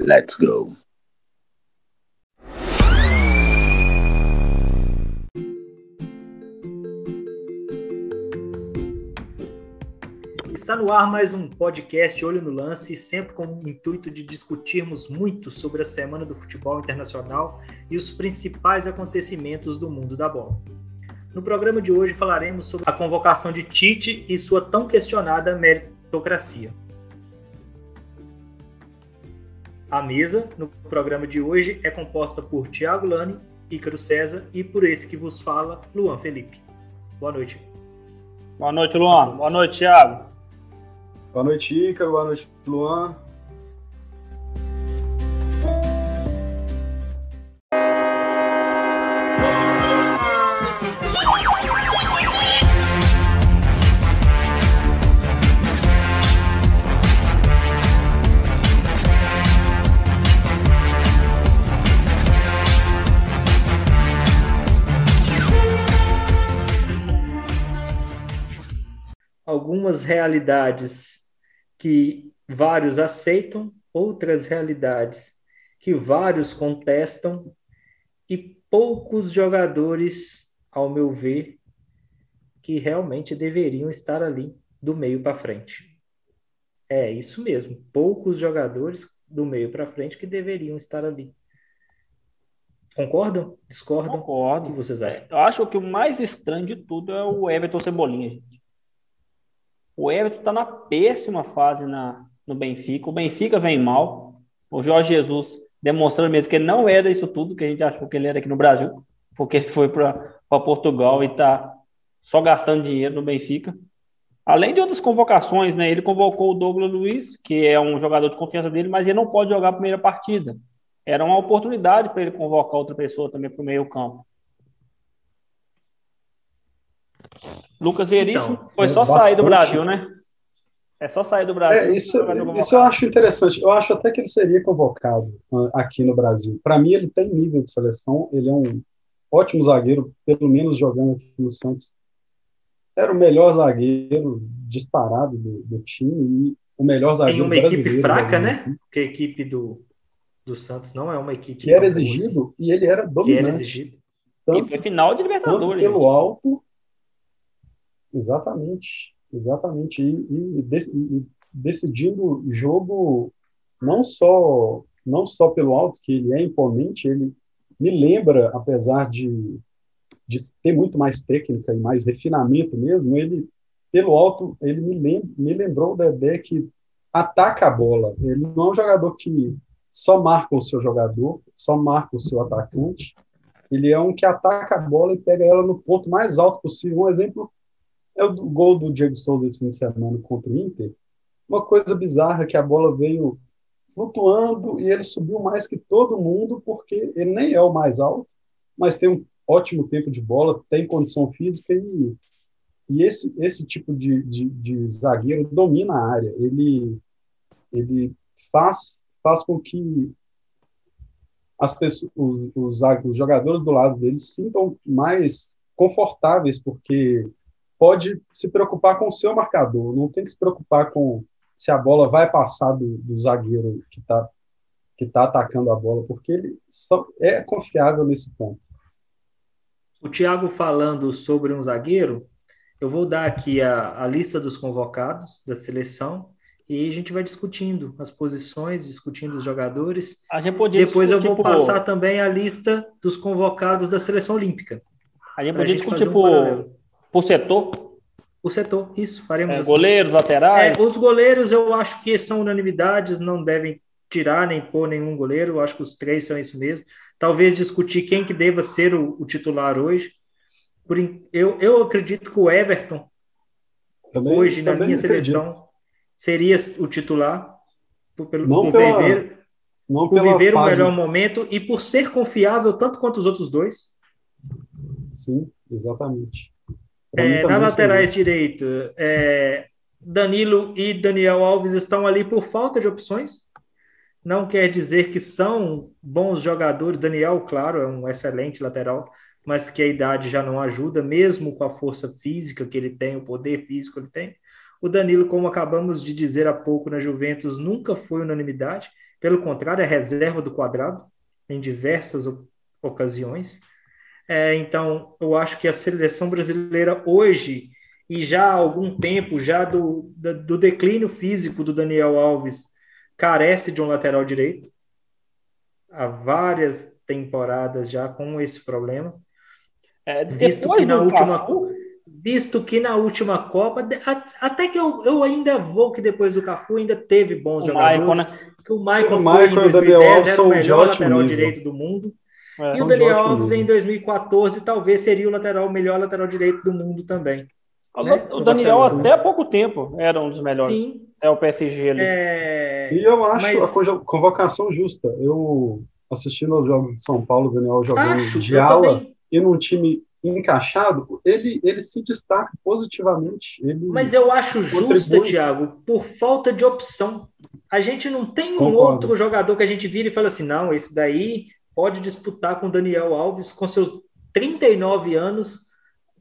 Let's go. Está no ar mais um podcast Olho no Lance, sempre com o intuito de discutirmos muito sobre a Semana do Futebol Internacional e os principais acontecimentos do mundo da bola. No programa de hoje falaremos sobre a convocação de Tite e sua tão questionada meritocracia. A mesa no programa de hoje é composta por Tiago Lani, Ícaro César e por esse que vos fala, Luan Felipe. Boa noite. Boa noite, Luan. Boa noite, Tiago. Boa noite, Ícaro. Boa noite, Luan. Algumas realidades que vários aceitam, outras realidades que vários contestam e poucos jogadores, ao meu ver, que realmente deveriam estar ali do meio para frente. É isso mesmo, poucos jogadores do meio para frente que deveriam estar ali. Concordam? Discordam? Concordo. O que vocês acham? Eu acho que o mais estranho de tudo é o Everton Cebolinha. O Everton está na péssima fase na, no Benfica. O Benfica vem mal. O Jorge Jesus demonstrando mesmo que ele não era isso tudo que a gente achou que ele era aqui no Brasil, porque ele foi para Portugal e está só gastando dinheiro no Benfica. Além de outras convocações, né? Ele convocou o Douglas Luiz, que é um jogador de confiança dele, mas ele não pode jogar a primeira partida. Era uma oportunidade para ele convocar outra pessoa também para o meio-campo. Lucas Veríssimo então, foi só bastante. sair do Brasil, né? É só sair do Brasil. É, isso, isso eu acho interessante. Eu acho até que ele seria convocado uh, aqui no Brasil. Para mim, ele tem nível de seleção. Ele é um ótimo zagueiro, pelo menos jogando aqui no Santos. Era o melhor zagueiro disparado do, do time e o melhor zagueiro. Tem uma equipe fraca, né? Porque a equipe do, do Santos não é uma equipe. Que era exigido e ele era dominante. Que era exigido. Tanto, e foi final de Libertadores. pelo alto Exatamente, exatamente. E, e, e decidindo o jogo não só não só pelo alto que ele é imponente, ele me lembra, apesar de, de ter muito mais técnica e mais refinamento mesmo, ele pelo alto ele me, lembra, me lembrou o Dedé que ataca a bola. Ele não é um jogador que só marca o seu jogador, só marca o seu atacante. Ele é um que ataca a bola e pega ela no ponto mais alto possível. Um exemplo é o gol do Diego Souza esse fim de semana contra o Inter. Uma coisa bizarra que a bola veio flutuando e ele subiu mais que todo mundo, porque ele nem é o mais alto, mas tem um ótimo tempo de bola, tem condição física e, e esse, esse tipo de, de, de zagueiro domina a área. Ele, ele faz, faz com que as pessoas, os, os, os jogadores do lado dele sintam mais confortáveis, porque pode se preocupar com o seu marcador, não tem que se preocupar com se a bola vai passar do, do zagueiro que está que tá atacando a bola, porque ele só é confiável nesse ponto. O Thiago falando sobre um zagueiro, eu vou dar aqui a, a lista dos convocados da seleção e a gente vai discutindo as posições, discutindo os jogadores. Depois eu vou passar também a lista dos convocados da seleção olímpica. A gente podia discutir um por, por setor? O setor, isso, faremos é, assim. Goleiros, laterais? É, os goleiros eu acho que são unanimidades, não devem tirar nem pôr nenhum goleiro, eu acho que os três são isso mesmo. Talvez discutir quem que deva ser o, o titular hoje. Por, eu, eu acredito que o Everton, também, hoje, na minha seleção, seria o titular, por, pelo, não por pela, viver, não por viver o melhor momento e por ser confiável tanto quanto os outros dois. Sim, exatamente. É, na laterais direito, é, Danilo e Daniel Alves estão ali por falta de opções. Não quer dizer que são bons jogadores. Daniel, claro, é um excelente lateral, mas que a idade já não ajuda, mesmo com a força física que ele tem, o poder físico que ele tem. O Danilo, como acabamos de dizer há pouco na Juventus, nunca foi unanimidade. Pelo contrário, é reserva do quadrado em diversas ocasiões. É, então, eu acho que a seleção brasileira hoje, e já há algum tempo, já do, do declínio físico do Daniel Alves, carece de um lateral direito. Há várias temporadas já com esse problema. É, visto que na última Cafu... visto que na última Copa até que eu, eu ainda vou que depois do Cafu ainda teve bons o jogadores Michael, né? que o Michael, o foi em 2010 era o melhor lateral nível. direito do mundo é, e o Daniel Alves em 2014 talvez seria o lateral o melhor lateral direito do mundo também né? o Daniel até há pouco tempo era um dos melhores Sim. é o PSG ali é... e eu acho mas... a convocação justa eu assistindo aos jogos de São Paulo, o Daniel jogando Acho, de ala também. e num time encaixado, ele, ele se destaca positivamente. Ele Mas eu acho justo, Thiago, por falta de opção. A gente não tem um Concordo. outro jogador que a gente vira e fala assim: não, esse daí pode disputar com Daniel Alves com seus 39 anos,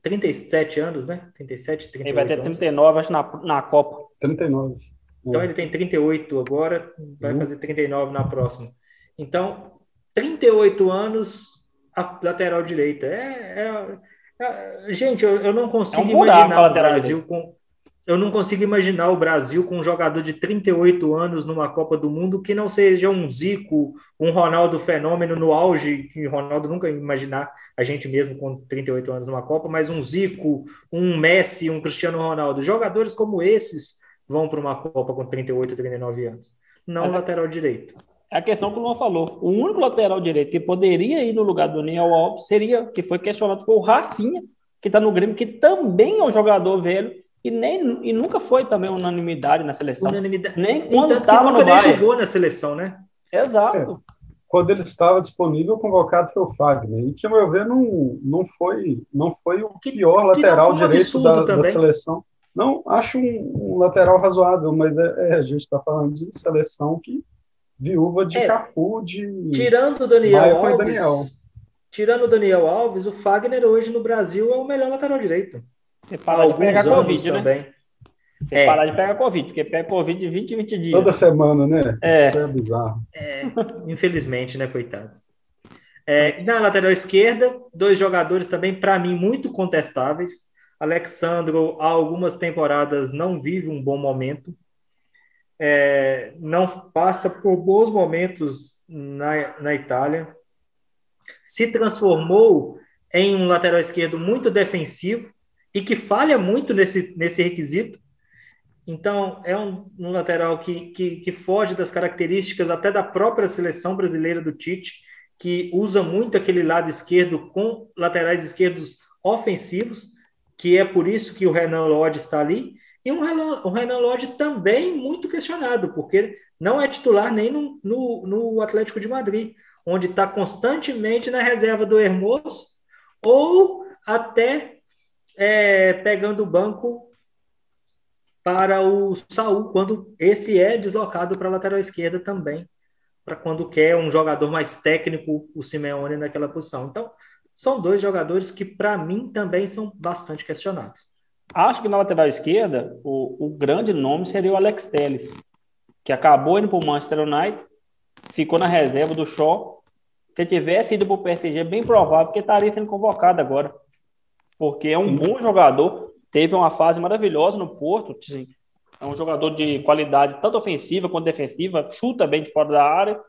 37 anos, né? 37, 38 Ele vai ter 39, acho, na, na Copa. 39. Então é. ele tem 38 agora, vai uhum. fazer 39 na próxima. Então, 38 anos, a lateral direita. É, é, é gente, eu, eu, não consigo é um imaginar o Brasil com. Eu não consigo imaginar o Brasil com um jogador de 38 anos numa Copa do Mundo que não seja um Zico, um Ronaldo fenômeno no auge, que Ronaldo nunca ia imaginar a gente mesmo com 38 anos numa Copa, mas um Zico, um Messi, um Cristiano Ronaldo. Jogadores como esses vão para uma Copa com 38, 39 anos. Não o lateral direito. É a questão que o Luan falou. O único lateral direito que poderia ir no lugar do Daniel Alves seria, que foi questionado, foi o Rafinha, que está no Grêmio, que também é um jogador velho e, nem, e nunca foi também unanimidade na seleção. Unanimidade. Nem quando estava no Bayern. jogou na seleção, né? Exato. É. Quando ele estava disponível, o convocado foi o Fagner. E que, ao meu ver, não, não, foi, não foi o pior que, lateral que direito da, da, seleção. Não, acho um, um lateral razoável, mas é, é a gente está falando de seleção que viúva de é, Cafu, de. Tirando o Daniel Alves. Daniel. Tirando o Daniel Alves, o Fagner hoje no Brasil é o melhor lateral direito. Você para de pegar Covid, né? também. né? Você é. parar de pegar Covid, porque pega Covid de 20 em 20 dias. Toda semana, né? É. Isso é bizarro. É, infelizmente, né, coitado. É, na lateral esquerda, dois jogadores também, para mim, muito contestáveis. Alexandro, há algumas temporadas, não vive um bom momento é, não passa por bons momentos na, na Itália, se transformou em um lateral esquerdo muito defensivo e que falha muito nesse, nesse requisito. Então, é um, um lateral que, que, que, foge das características até da própria seleção brasileira do Tite, que usa muito aquele lado esquerdo com laterais esquerdos ofensivos, que é por isso que o Renan Lodge está ali. E um Renan, o Renan Lodge também muito questionado, porque não é titular nem no, no, no Atlético de Madrid, onde está constantemente na reserva do Hermoso, ou até é, pegando o banco para o Saul, quando esse é deslocado para a lateral esquerda também, para quando quer um jogador mais técnico, o Simeone naquela posição. Então, são dois jogadores que, para mim, também são bastante questionados. Acho que na lateral esquerda, o, o grande nome seria o Alex Telles, que acabou indo para o Manchester United, ficou na reserva do Shaw. Se tivesse ido para o PSG, bem provável que estaria sendo convocado agora. Porque é um bom jogador, teve uma fase maravilhosa no Porto. Assim, é um jogador de qualidade tanto ofensiva quanto defensiva, chuta bem de fora da área.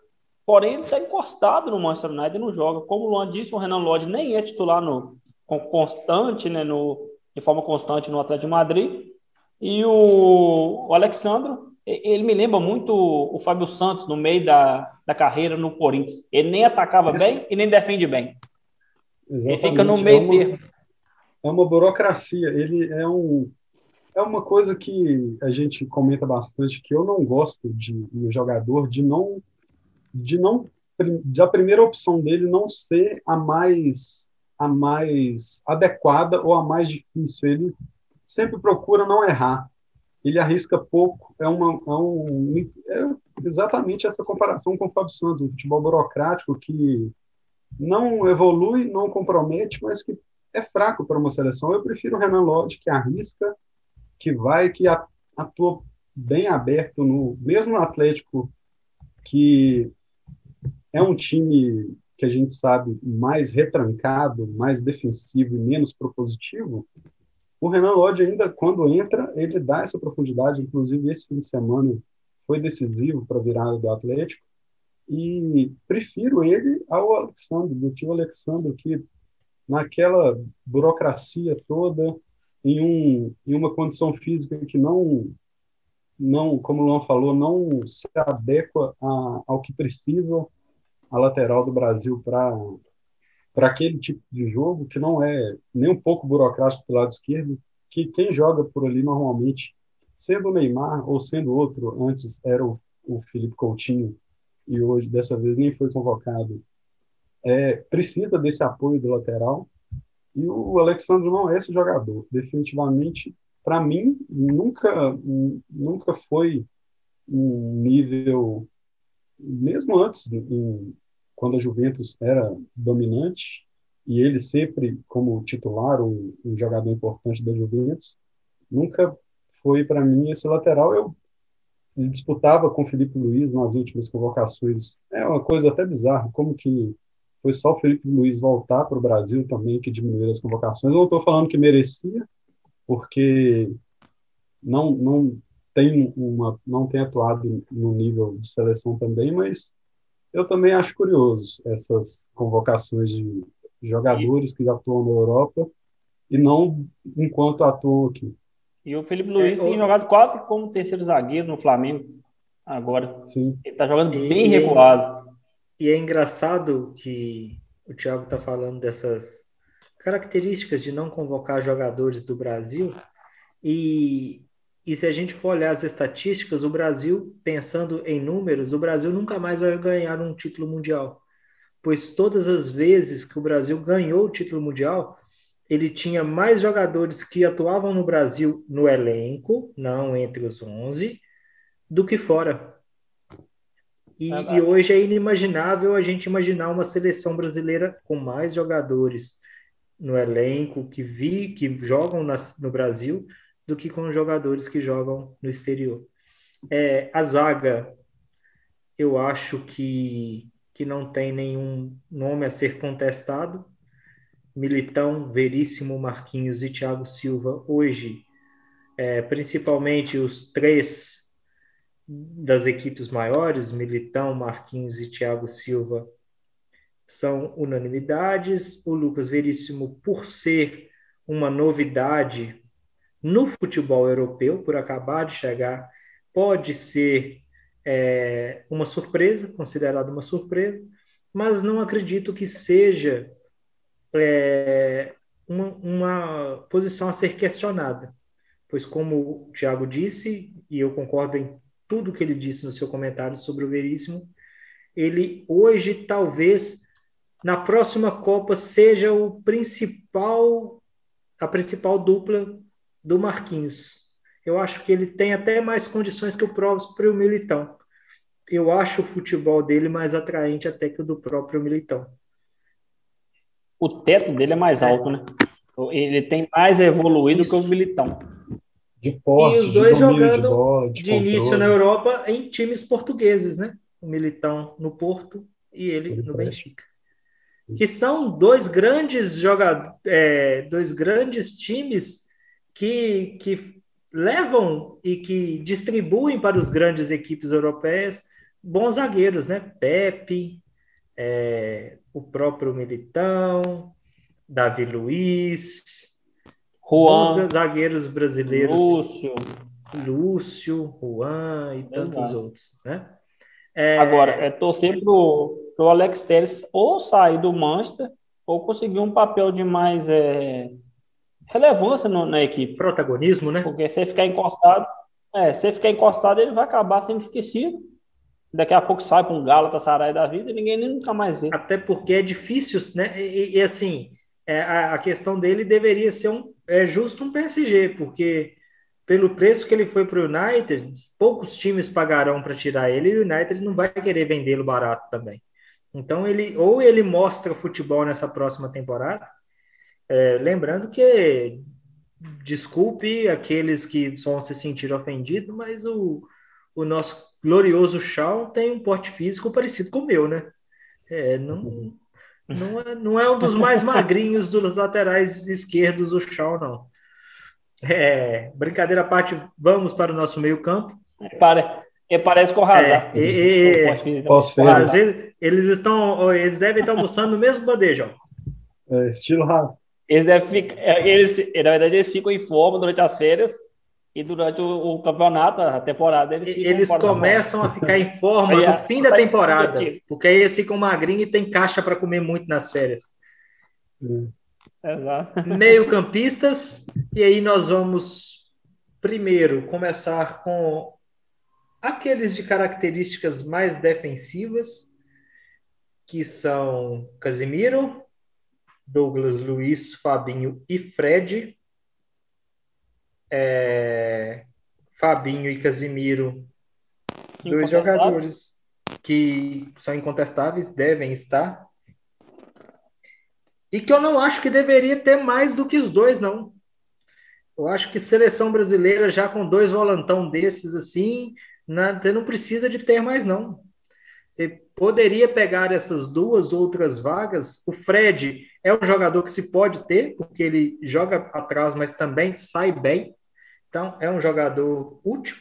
Porém, ele está encostado no Manchester United e não joga. Como o Luan disse, o Renan Lodge nem é titular no, constante né, no, de forma constante no Atlético de Madrid. E o, o Alexandro, ele me lembra muito o Fábio Santos no meio da, da carreira no Corinthians. Ele nem atacava bem e nem defende bem. Exatamente. Ele fica no meio é uma, termo. É uma burocracia. Ele é um é uma coisa que a gente comenta bastante que eu não gosto de um jogador de não de não de a primeira opção dele não ser a mais a mais adequada ou a mais difícil. Ele sempre procura não errar. Ele arrisca pouco. É, uma, é, um, é exatamente essa comparação com o Fábio Santos, um futebol burocrático que não evolui, não compromete, mas que é fraco para uma seleção. Eu prefiro o Renan Lodge, que arrisca, que vai, que atua bem aberto no mesmo no Atlético que é um time que a gente sabe mais retrancado, mais defensivo e menos propositivo. O Renan Lodge ainda quando entra, ele dá essa profundidade, inclusive esse fim de semana foi decisivo para a virada do Atlético. E prefiro ele ao Alexandre, do que o Alexandre, que naquela burocracia toda, em, um, em uma condição física que não, não como o Luan falou, não se adequa a, ao que precisa a lateral do Brasil para aquele tipo de jogo, que não é nem um pouco burocrático pelo lado esquerdo, que quem joga por ali normalmente, sendo o Neymar ou sendo outro, antes era o, o Felipe Coutinho, e hoje, dessa vez, nem foi convocado, é, precisa desse apoio do lateral. E o Alexandre não é esse jogador. Definitivamente, para mim, nunca, nunca foi um nível, mesmo antes, em, quando a Juventus era dominante, e ele sempre como titular, um, um jogador importante da Juventus, nunca foi para mim esse lateral. Eu disputava com o Felipe Luiz nas últimas convocações. É uma coisa até bizarra, como que foi só o Felipe Luiz voltar para o Brasil também que diminuiu as convocações. Eu não estou falando que merecia, porque não não tem uma não tem atuado no nível de seleção também, mas eu também acho curioso essas convocações de jogadores que atuam na Europa e não enquanto atuam aqui. E o Felipe Luiz é, tem jogado quase como terceiro zagueiro no Flamengo agora. Sim. Ele está jogando e, bem recuado. E é engraçado que o Thiago está falando dessas características de não convocar jogadores do Brasil. E, e se a gente for olhar as estatísticas, o Brasil, pensando em números, o Brasil nunca mais vai ganhar um título mundial. Pois todas as vezes que o Brasil ganhou o título mundial, ele tinha mais jogadores que atuavam no Brasil no elenco, não entre os 11, do que fora. E, ah, e, hoje é inimaginável a gente imaginar uma seleção brasileira com mais jogadores no elenco que vi que jogam na, no Brasil do que com jogadores que jogam no exterior. É, a zaga, eu acho que, que não tem nenhum nome a ser contestado. Militão, Veríssimo, Marquinhos e Thiago Silva, hoje, é, principalmente os três das equipes maiores, Militão, Marquinhos e Thiago Silva, são unanimidades. O Lucas Veríssimo, por ser uma novidade no futebol europeu, por acabar de chegar, pode ser é, uma surpresa, considerada uma surpresa, mas não acredito que seja é, uma, uma posição a ser questionada, pois, como o Tiago disse, e eu concordo em tudo que ele disse no seu comentário sobre o Veríssimo, ele hoje talvez na próxima Copa seja o principal a principal dupla do Marquinhos. Eu acho que ele tem até mais condições que o próprio Militão. Eu acho o futebol dele mais atraente até que o do próprio Militão o teto dele é mais alto, né? Ele tem mais evoluído Isso. que o Militão. De porte, e os dois jogando de, bola, de, de início na Europa em times portugueses, né? O Militão no Porto e ele, ele no. Benfica. Que são dois grandes jogadores, é, dois grandes times que, que levam e que distribuem para os grandes equipes europeias bons zagueiros, né? Pepe, é, o próprio Militão, Davi Luiz, Juan, os zagueiros brasileiros, Lúcio, Lúcio, Juan e tantos outros, né? É... Agora, é torcer pro, pro Alex Telles ou sair do Manchester ou conseguir um papel de mais é, relevância no, na equipe. Protagonismo, né? Porque se ficar encostado, é, se ficar encostado, ele vai acabar sendo esquecido daqui a pouco sai para um Galatasaray da vida e ninguém nunca mais vê. Até porque é difícil, né? E, e assim, é, a, a, questão dele deveria ser um, é justo um PSG, porque pelo preço que ele foi para o United, poucos times pagarão para tirar ele e o United não vai querer vendê-lo barato também. Então ele ou ele mostra futebol nessa próxima temporada, é, lembrando que desculpe aqueles que vão se sentir ofendidos, mas o, o nosso glorioso Shaw tem um porte físico parecido com o meu, né? É, não, não, é, não é um dos mais magrinhos dos laterais esquerdos, o Shaw, não. É, brincadeira à parte, vamos para o nosso meio campo. Para, parece com o Hazard. É, e, e, eles estão, eles devem estar almoçando no mesmo bandeja. É, estilo Hazard. Eles devem ficar, é, eles, na verdade, eles ficam em forma durante as férias e durante o, o campeonato, a temporada, eles Eles começam a ficar em forma no fim da temporada, porque aí eles ficam magrinhos e tem caixa para comer muito nas férias. Hum. Exato. Meio campistas, e aí nós vamos primeiro começar com aqueles de características mais defensivas, que são Casimiro, Douglas Luiz, Fabinho e Fred. É... Fabinho e Casimiro, dois jogadores que são incontestáveis, devem estar. E que eu não acho que deveria ter mais do que os dois, não. Eu acho que seleção brasileira, já com dois volantão desses assim, você não precisa de ter mais, não. Você poderia pegar essas duas outras vagas. O Fred é um jogador que se pode ter, porque ele joga atrás, mas também sai bem. Então, é um jogador útil,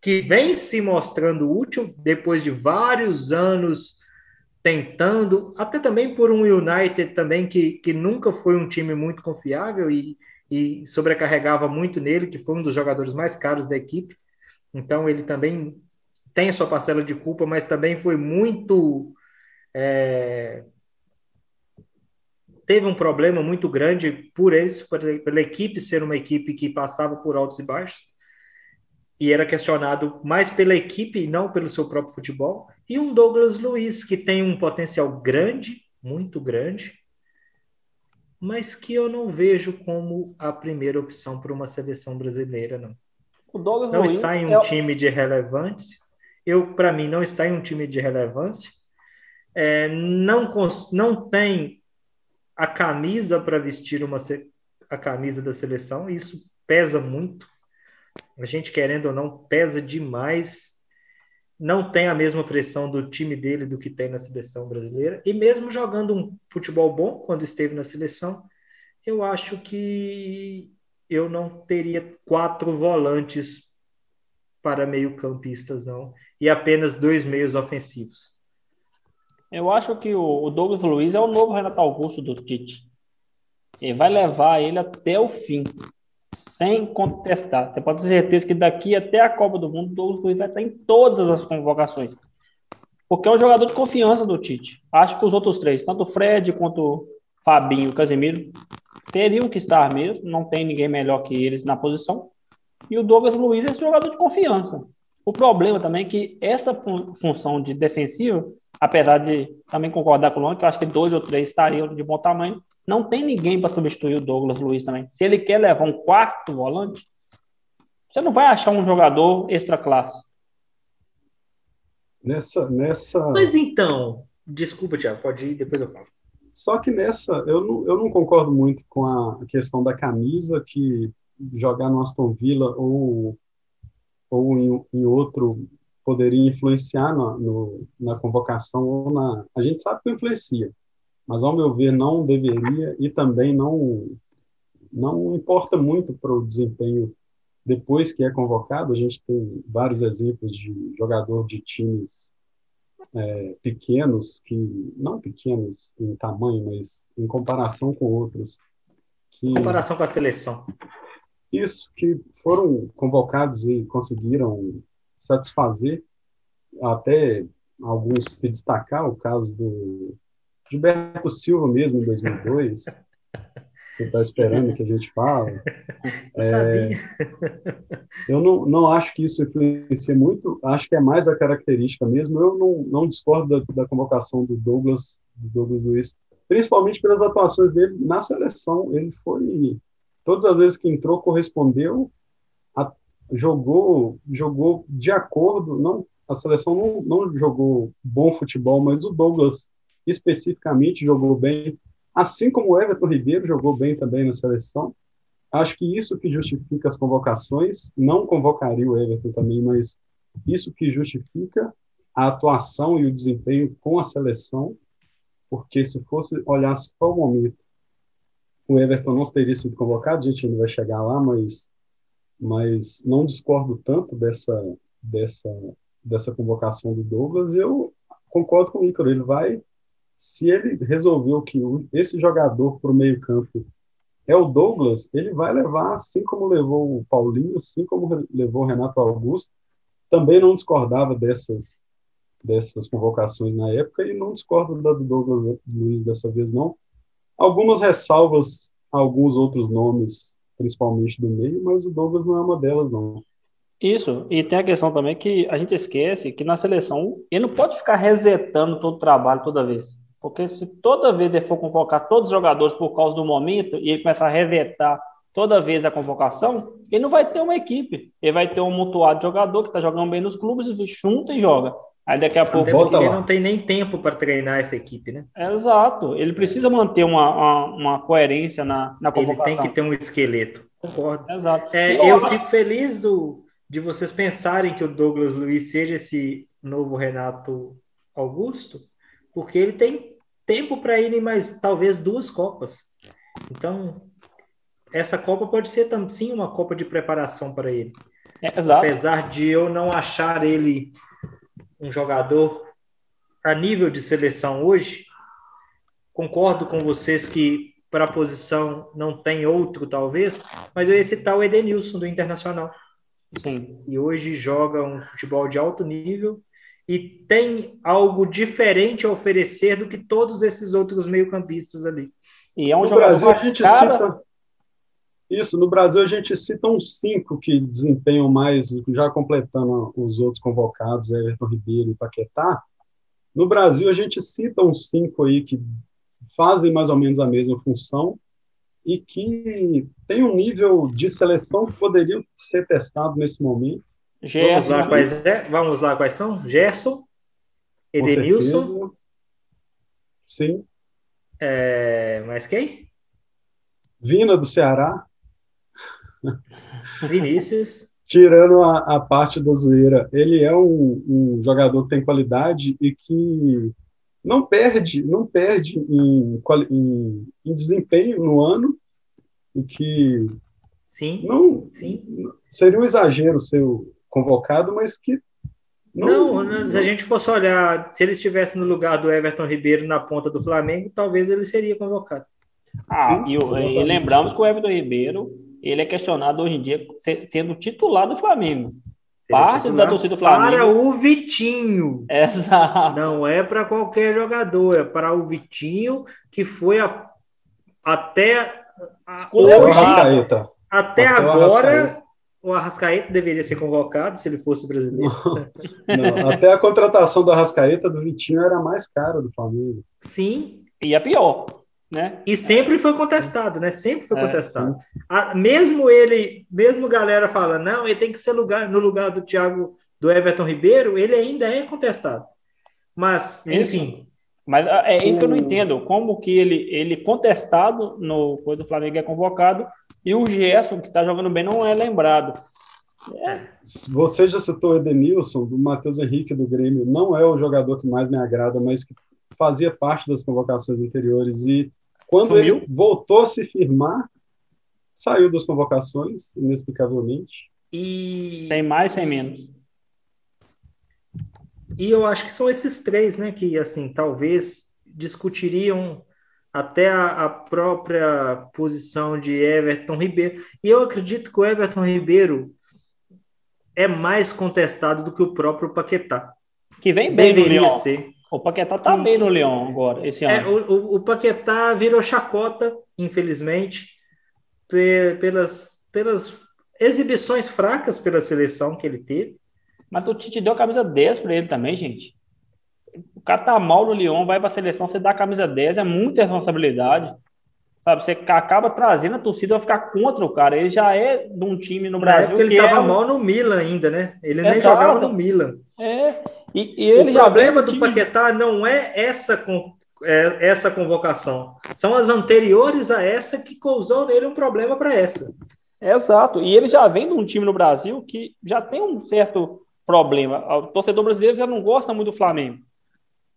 que vem se mostrando útil depois de vários anos tentando, até também por um United também que, que nunca foi um time muito confiável e, e sobrecarregava muito nele, que foi um dos jogadores mais caros da equipe. Então, ele também tem sua parcela de culpa, mas também foi muito. É, teve um problema muito grande por isso, pela equipe ser uma equipe que passava por altos e baixos, e era questionado mais pela equipe e não pelo seu próprio futebol. E um Douglas Luiz, que tem um potencial grande, muito grande, mas que eu não vejo como a primeira opção para uma seleção brasileira, não. O Douglas não Luiz está em um é... time de relevância, eu para mim não está em um time de relevância. É, não, não tem a camisa para vestir uma a camisa da seleção, isso pesa muito. A gente querendo ou não pesa demais. Não tem a mesma pressão do time dele do que tem na seleção brasileira. E mesmo jogando um futebol bom quando esteve na seleção, eu acho que eu não teria quatro volantes para meio-campistas, não, e apenas dois meios ofensivos. Eu acho que o Douglas Luiz é o novo Renato Augusto do Tite. Ele vai levar ele até o fim, sem contestar. Você pode ter certeza que daqui até a Copa do Mundo, o Douglas Luiz vai estar em todas as convocações. Porque é um jogador de confiança do Tite. Acho que os outros três, tanto o Fred quanto o Fabinho e o Casemiro, teriam que estar mesmo. Não tem ninguém melhor que eles na posição. E o Douglas Luiz é esse jogador de confiança. O problema também é que essa fun função de defensivo, apesar de também concordar com o Lon, que eu acho que dois ou três estariam de bom tamanho, não tem ninguém para substituir o Douglas Luiz também. Se ele quer levar um quarto volante, você não vai achar um jogador extra classe. Nessa, nessa. Mas então, desculpa, Tiago, pode ir, depois eu falo. Só que nessa, eu não, eu não concordo muito com a questão da camisa, que jogar no Aston Villa ou, ou em, em outro poderia influenciar na, no, na convocação ou na. A gente sabe que influencia, mas ao meu ver não deveria e também não não importa muito para o desempenho depois que é convocado. A gente tem vários exemplos de jogador de times é, pequenos que não pequenos em tamanho, mas em comparação com outros. Que, em comparação com a seleção. Isso, que foram convocados e conseguiram satisfazer, até alguns se destacar, o caso do Gilberto Silva mesmo, em 2002. Você está esperando que a gente fale. É, eu não, não acho que isso influencia muito, acho que é mais a característica mesmo. Eu não, não discordo da, da convocação do Douglas, do Douglas Luiz, principalmente pelas atuações dele na seleção. Ele foi todas as vezes que entrou correspondeu, a, jogou jogou de acordo, não a seleção não, não jogou bom futebol, mas o Douglas especificamente jogou bem, assim como o Everton Ribeiro jogou bem também na seleção. acho que isso que justifica as convocações, não convocaria o Everton também, mas isso que justifica a atuação e o desempenho com a seleção, porque se fosse olhar só o momento, o Everton não teria sido convocado, a gente ainda vai chegar lá, mas, mas não discordo tanto dessa, dessa, dessa convocação do Douglas, eu concordo com o Ícaro, ele vai, se ele resolveu que esse jogador para o meio campo é o Douglas, ele vai levar, assim como levou o Paulinho, assim como levou o Renato Augusto, também não discordava dessas, dessas convocações na época e não discordo da do Douglas Luiz dessa vez, não. Algumas ressalvas alguns outros nomes, principalmente do meio, mas o Douglas não é uma delas, não. Isso, e tem a questão também que a gente esquece que na seleção ele não pode ficar resetando todo o trabalho toda vez. Porque se toda vez ele for convocar todos os jogadores por causa do momento e ele começar a resetar toda vez a convocação, ele não vai ter uma equipe. Ele vai ter um mutuado de jogador que está jogando bem nos clubes, junta e joga. Aí daqui a pouco. Porque ele não tem nem tempo para treinar essa equipe, né? Exato. Ele precisa manter uma, uma, uma, coerência na, na convocação. Ele tem que ter um esqueleto. Concordo. Exato. É, eu, eu fico feliz do, de vocês pensarem que o Douglas Luiz seja esse novo Renato Augusto, porque ele tem tempo para ir em mais talvez duas Copas. Então, essa Copa pode ser sim uma Copa de preparação para ele. É, exato. Apesar de eu não achar ele um jogador a nível de seleção hoje, concordo com vocês que para a posição não tem outro, talvez, mas eu ia citar o Edenilson do Internacional. Sim. E hoje joga um futebol de alto nível e tem algo diferente a oferecer do que todos esses outros meio-campistas ali. E é um no jogador Brasil a gente cita isso, no Brasil a gente cita uns cinco que desempenham mais, já completando os outros convocados, Everton Ribeiro e Paquetá. No Brasil a gente cita uns cinco aí que fazem mais ou menos a mesma função e que tem um nível de seleção que poderiam ser testado nesse momento. Gerson, Vamos lá, quais, é? Vamos lá, quais são? Gerson, Edenilson. Sim. É, mais quem? Vina do Ceará. Vinícius. Tirando a, a, parte da zoeira, ele é um, um, jogador que tem qualidade e que não perde, não perde em, em, em desempenho no ano e que sim, não sim. seria um exagero ser convocado, mas que não, não, se a gente fosse olhar, se ele estivesse no lugar do Everton Ribeiro na ponta do Flamengo, talvez ele seria convocado. Ah, e, e lembramos que o Everton Ribeiro ele é questionado hoje em dia sendo titular do Flamengo. Parte da torcida do Flamengo. Para o Vitinho. Exato. Não é para qualquer jogador, é para o Vitinho, que foi a, até. A, hoje, até agora, o Arrascaeta deveria ser convocado se ele fosse brasileiro. Não, até a contratação do Arrascaeta do Vitinho era mais cara do Flamengo. Sim. E a pior. Né? E sempre foi contestado, né? Sempre foi é, contestado. A, mesmo ele, mesmo galera fala, não, ele tem que ser lugar, no lugar do Thiago, do Everton Ribeiro, ele ainda é contestado. Mas, enfim. Isso. Mas ah, é isso que eu não entendo. Como que ele, ele contestado no coisa do Flamengo é convocado e o Gerson, que está jogando bem, não é lembrado. É. Você já citou o Edenilson, o Matheus Henrique do Grêmio, não é o jogador que mais me agrada, mas que fazia parte das convocações anteriores e quando Sumiu? ele voltou a se firmar, saiu das convocações, inexplicavelmente. E tem mais, tem menos. E eu acho que são esses três, né, que assim talvez discutiriam até a, a, própria posição de Everton Ribeiro. E eu acredito que o Everton Ribeiro é mais contestado do que o próprio Paquetá. Que vem bem Deveria no Lyon. ser. O Paquetá tá bem no Lyon agora, esse é, ano. É, o, o, Paquetá virou chacota, infelizmente, pelas, pelas exibições fracas pela seleção que ele teve. Mas o Tite deu a camisa 10 para ele também, gente. O cara tá mal no Lyon, vai para a seleção, você dá a camisa 10, é muita responsabilidade. Sabe, você acaba trazendo a torcida a ficar contra o cara. Ele já é de um time no Brasil. ele estava é... mal no Milan ainda, né? Ele nem jogava no Milan. É. E, e ele o problema do Paquetá não é essa, é essa convocação. São as anteriores a essa que causou nele um problema para essa. Exato. E ele já vem de um time no Brasil que já tem um certo problema. O torcedor brasileiro já não gosta muito do Flamengo.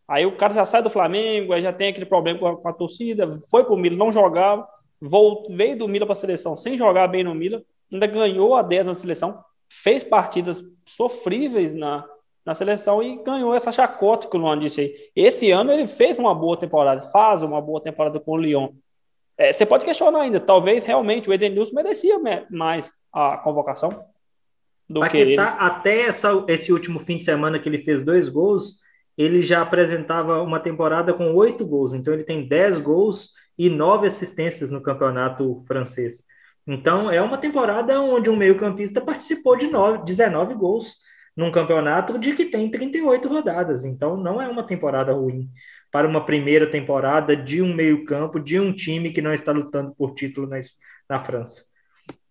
Aí o cara já sai do Flamengo, aí já tem aquele problema com a, com a torcida, foi pro Milan, não jogava, voltou, veio do Milan para a seleção sem jogar bem no Milan, ainda ganhou a 10 na seleção, fez partidas sofríveis na, na seleção e ganhou essa chacota que o Luan disse aí. Esse ano ele fez uma boa temporada, faz uma boa temporada com o Lyon. É, você pode questionar ainda, talvez realmente o Edenilson merecia mais a convocação do Paquetá, que ele. Até essa, esse último fim de semana que ele fez dois gols, ele já apresentava uma temporada com oito gols, então ele tem dez gols e nove assistências no campeonato francês. Então é uma temporada onde um meio-campista participou de nove, 19 gols num campeonato de que tem 38 rodadas. Então não é uma temporada ruim para uma primeira temporada de um meio-campo, de um time que não está lutando por título na, na França.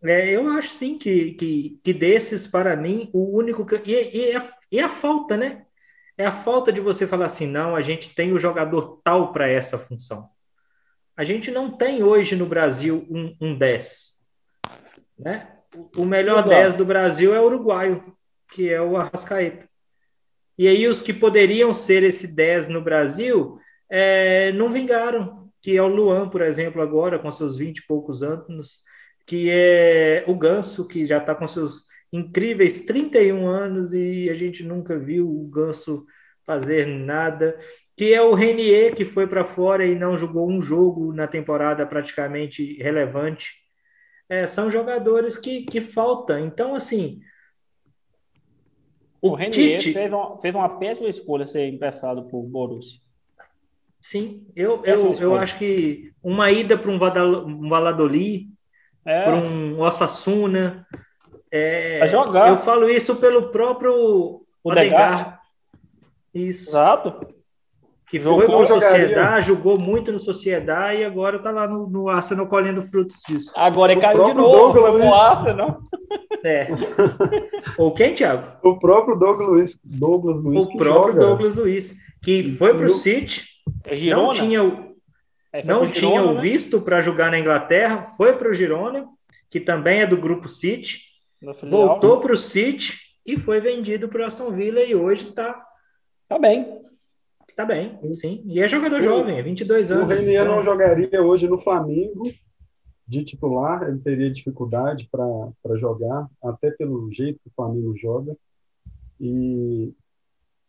É, eu acho sim que, que, que desses, para mim, o único que. E, e, a, e a falta, né? É a falta de você falar assim, não, a gente tem o jogador tal para essa função. A gente não tem hoje no Brasil um, um 10. Né? O melhor 10 do Brasil é o uruguaio, que é o Arrascaeta. E aí os que poderiam ser esse 10 no Brasil é, não vingaram, que é o Luan, por exemplo, agora, com seus 20 e poucos anos, que é o Ganso, que já está com seus incríveis 31 anos e a gente nunca viu o Ganso fazer nada, que é o Renier, que foi para fora e não jogou um jogo na temporada praticamente relevante. É, são jogadores que, que faltam. Então, assim, o, o Renier Tite... fez, uma, fez uma péssima escolha ser emprestado por Borussia. Sim, eu, eu, eu acho que uma ida para um, um Valladolid, é. para um Osasuna. É, jogar. Eu falo isso pelo próprio o. Isso. Exato. Que foi para Sociedade, jogou muito no Sociedade e agora está lá no, no Arsenal colhendo frutos disso. Agora ele caiu de novo Douglas no Arsenal. É. Ou quem, Thiago? O próprio Douglas Luiz. Douglas Luiz o próprio joga. Douglas Luiz, que foi para o City, é não tinha o, é, não Girona, tinha o né? visto para jogar na Inglaterra, foi para o Girona, que também é do grupo City, voltou para o City e foi vendido para o Aston Villa e hoje está tá bem. Tá bem, sim. E é jogador o, jovem, 22 anos. O Renier então... não jogaria hoje no Flamengo de titular, ele teria dificuldade para jogar, até pelo jeito que o Flamengo joga. E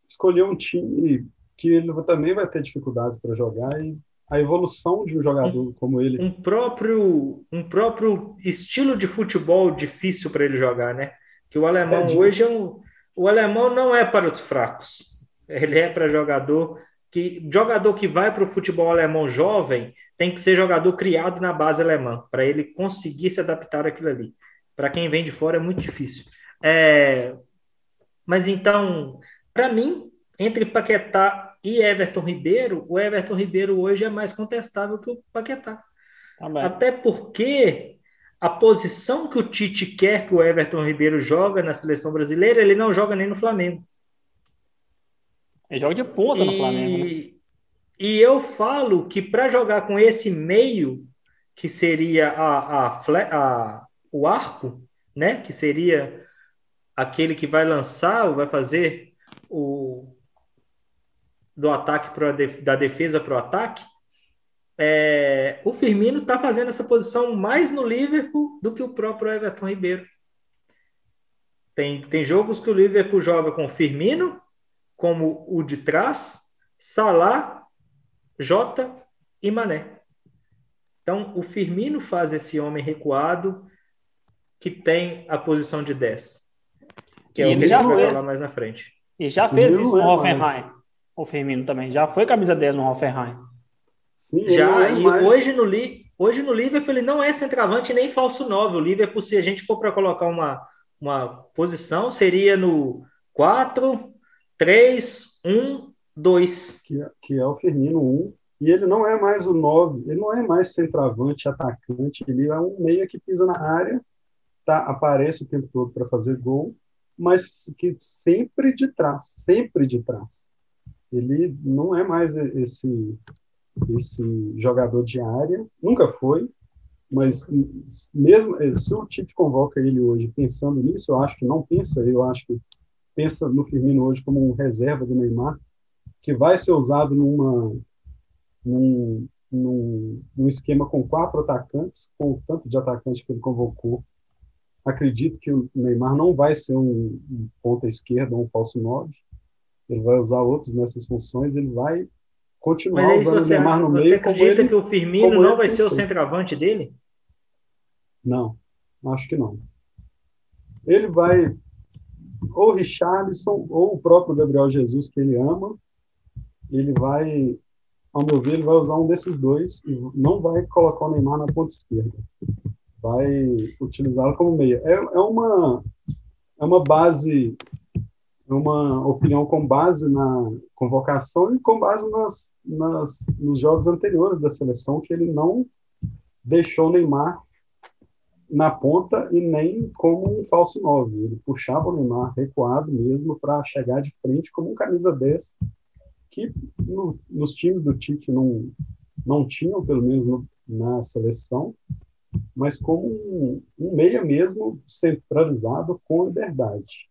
escolheu um time que ele também vai ter dificuldades para jogar e a evolução de um jogador um, como ele. Um próprio, um próprio estilo de futebol difícil para ele jogar, né? Que o alemão é, hoje é um, o alemão não é para os fracos. Ele é para jogador que jogador que vai para o futebol alemão jovem tem que ser jogador criado na base alemã para ele conseguir se adaptar àquilo ali. Para quem vem de fora é muito difícil. É... Mas então, para mim, entre Paquetá e Everton Ribeiro, o Everton Ribeiro hoje é mais contestável que o Paquetá. Também. Até porque a posição que o Tite quer que o Everton Ribeiro joga na seleção brasileira, ele não joga nem no Flamengo. Ele joga de ponta e... no Flamengo. Né? E eu falo que para jogar com esse meio, que seria a, a, a, o arco, né? Que seria aquele que vai lançar, vai fazer o, do ataque pro, da defesa para o ataque, é, o Firmino está fazendo essa posição mais no Liverpool do que o próprio Everton Ribeiro. Tem, tem jogos que o Liverpool joga com Firmino, como o de trás, Salah, Jota e Mané. Então, o Firmino faz esse homem recuado que tem a posição de 10, que é e o que a gente vai falar mais na frente. E já fez isso no é Hoffenheim o Firmino também. Já foi camisa dele no Hoffenheim. Sim, já, é e mais... hoje no, hoje no Liverpool ele não é centroavante nem falso 9. O Liverpool, se a gente for para colocar uma, uma posição, seria no 4, 3, 1, 2. Que, é, que é o Firmino 1. E ele não é mais o 9, ele não é mais centroavante, atacante, ele é um meia que pisa na área, tá, aparece o tempo todo para fazer gol, mas que sempre de trás, sempre de trás ele não é mais esse esse jogador de área, nunca foi, mas mesmo se o Tite convoca ele hoje pensando nisso, eu acho que não pensa, eu acho que pensa no Firmino hoje como um reserva do Neymar, que vai ser usado numa num, num, num esquema com quatro atacantes, com o tanto de atacantes que ele convocou. Acredito que o Neymar não vai ser um, um ponta esquerda ou um falso nove. Ele vai usar outros nessas funções, ele vai continuar Mas usando você, o Neymar no você meio. acredita ele, que o Firmino não vai ser o centroavante dele? Não, acho que não. Ele vai ou Richarlison ou o próprio Gabriel Jesus que ele ama, ele vai, ao meu ver, ele vai usar um desses dois e não vai colocar o Neymar na ponta esquerda. Vai utilizá-lo como meia. É, é uma é uma base é uma opinião com base na convocação e com base nas, nas, nos jogos anteriores da seleção, que ele não deixou o Neymar na ponta e nem como um falso 9. Ele puxava o Neymar recuado mesmo para chegar de frente como um camisa 10, que no, nos times do Tite não, não tinham, pelo menos no, na seleção, mas como um, um meia mesmo centralizado com liberdade.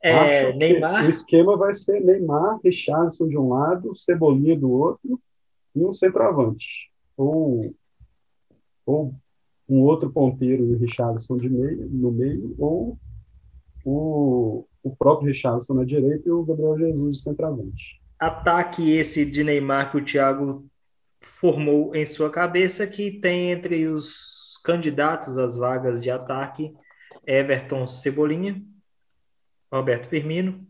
É, Neymar, O esquema vai ser Neymar, Richarlison de um lado, Cebolinha do outro e um centroavante. Ou, ou um outro ponteiro e o Richarlison de meio, no meio, ou o, o próprio Richarlison na direita e o Gabriel Jesus de centroavante. ataque esse de Neymar que o Thiago formou em sua cabeça, que tem entre os candidatos às vagas de ataque Everton Cebolinha, Roberto Firmino,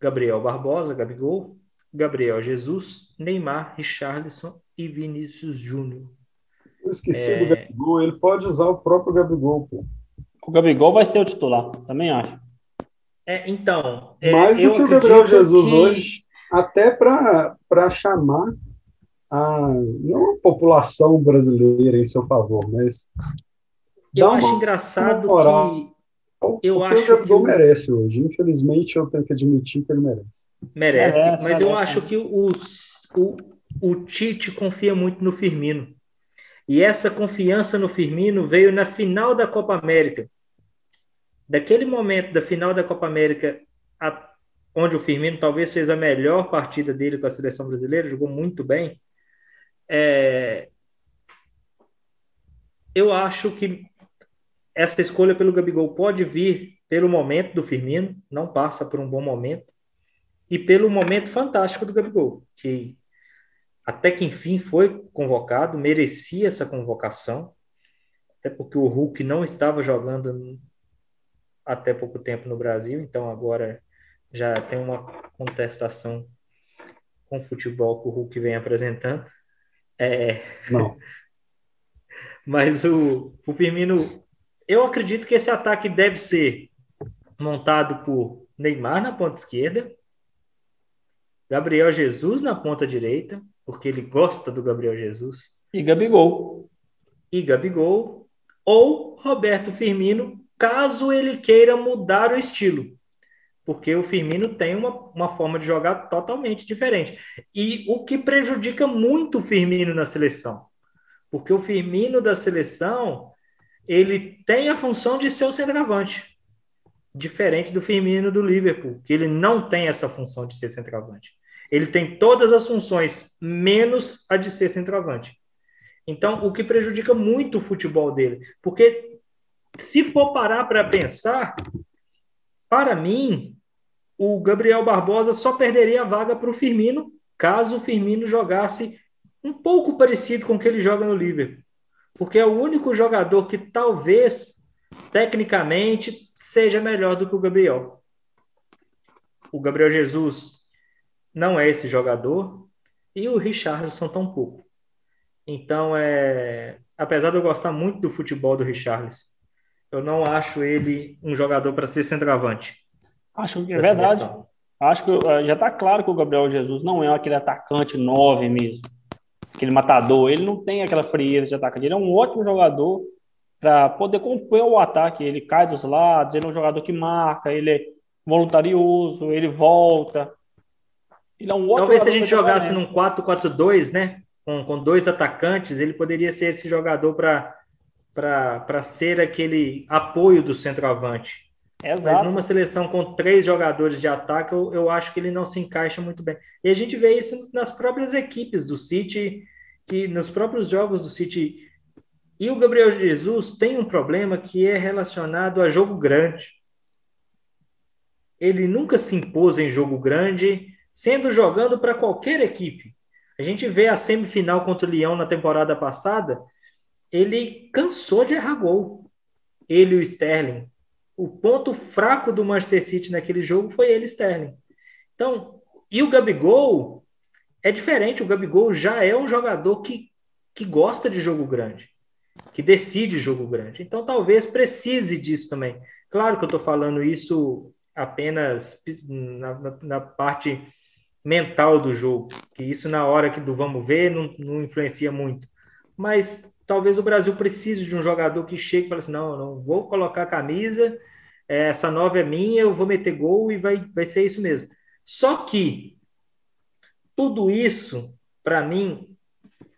Gabriel Barbosa, Gabigol, Gabriel Jesus, Neymar, Richarlison e Vinícius Júnior. Esqueci É. do Gabigol, ele pode usar o próprio Gabigol, pô. O Gabigol vai ser o titular, também acho. É, então, é, Mais do eu que o Gabriel Jesus que- hoje, até para chamar a, não a população brasileira em seu favor, mas Eu acho uma engraçado moral. que o eu que acho o Gabigol que o- merece hoje. Infelizmente, eu tenho que admitir que ele merece. merece, Merece, mas eu acho que os, o, o Tite confia muito no Firmino. E essa confiança no Firmino veio na final da Copa América. Daquele momento da final da Copa América, a- onde o Firmino talvez fez a melhor partida dele com a seleção brasileira, jogou muito bem. é, eu acho que essa escolha pelo Gabigol pode vir pelo momento do Firmino, não passa por um bom momento, e pelo momento fantástico do Gabigol, que até que enfim foi convocado, merecia essa convocação, até porque o Hulk não estava jogando até pouco tempo no Brasil, então agora já tem uma contestação com o futebol que o Hulk vem apresentando. É, Não. mas o, o Firmino, eu acredito que esse ataque deve ser montado por Neymar na ponta esquerda, Gabriel Jesus na ponta direita, porque ele gosta do Gabriel Jesus, E Gabigol. e Gabigol, ou Roberto Firmino, caso ele queira mudar o estilo. Porque o Firmino tem uma, uma forma de jogar totalmente diferente. E o que prejudica muito o Firmino na seleção. Porque o Firmino da seleção, ele tem a função de ser o centroavante. Diferente do Firmino do Liverpool, que ele não tem essa função de ser centroavante. Ele tem todas as funções, menos a de ser centroavante. Então, o que prejudica muito o futebol dele. Porque se for parar para pensar, para mim, o Gabriel Barbosa só perderia a vaga para o Firmino, caso o Firmino jogasse um pouco parecido com o que ele joga no Liverpool. Porque é o único jogador que talvez, tecnicamente, seja melhor do que o Gabriel. O Gabriel Jesus não é esse jogador e o Richarlison tampouco. Então, é, apesar de eu gostar muito do futebol do Richarlison, eu não acho ele um jogador para ser centroavante. Acho que é da verdade. seleção. Acho que uh, já está claro que o Gabriel Jesus não é aquele atacante 9 mesmo, aquele matador. Ele não tem aquela frieza de atacante. Ele é um ótimo jogador para poder compor o ataque. Ele cai dos lados, ele é um jogador que marca, ele é voluntarioso, ele volta. Ele é um ótimo Talvez se a gente jogasse num 4-4-2, né? com, com dois atacantes, ele poderia ser esse jogador para ser aquele apoio do centroavante. Exato. Mas numa seleção com três jogadores de ataque, eu, eu acho que ele não se encaixa muito bem. E a gente vê isso nas próprias equipes do City, que nos próprios jogos do City. E o Gabriel Jesus tem um problema que é relacionado a jogo grande. Ele nunca se impôs em jogo grande, sendo jogando para qualquer equipe. A gente vê a semifinal contra o Leão na temporada passada, ele cansou de errar gol. Ele e o Sterling. O ponto fraco do Manchester City naquele jogo foi ele, Sterling. Então, e o Gabigol é diferente. O Gabigol já é um jogador que, que gosta de jogo grande, que decide jogo grande. Então, talvez precise disso também. Claro que eu estou falando isso apenas na, na, na parte mental do jogo, que isso na hora que do vamos ver não, não influencia muito. Mas talvez o Brasil precise de um jogador que chegue e fale assim, não, não vou colocar a camisa, é, essa nova é minha, eu vou meter gol e vai, vai ser isso mesmo. Só que tudo isso, para mim,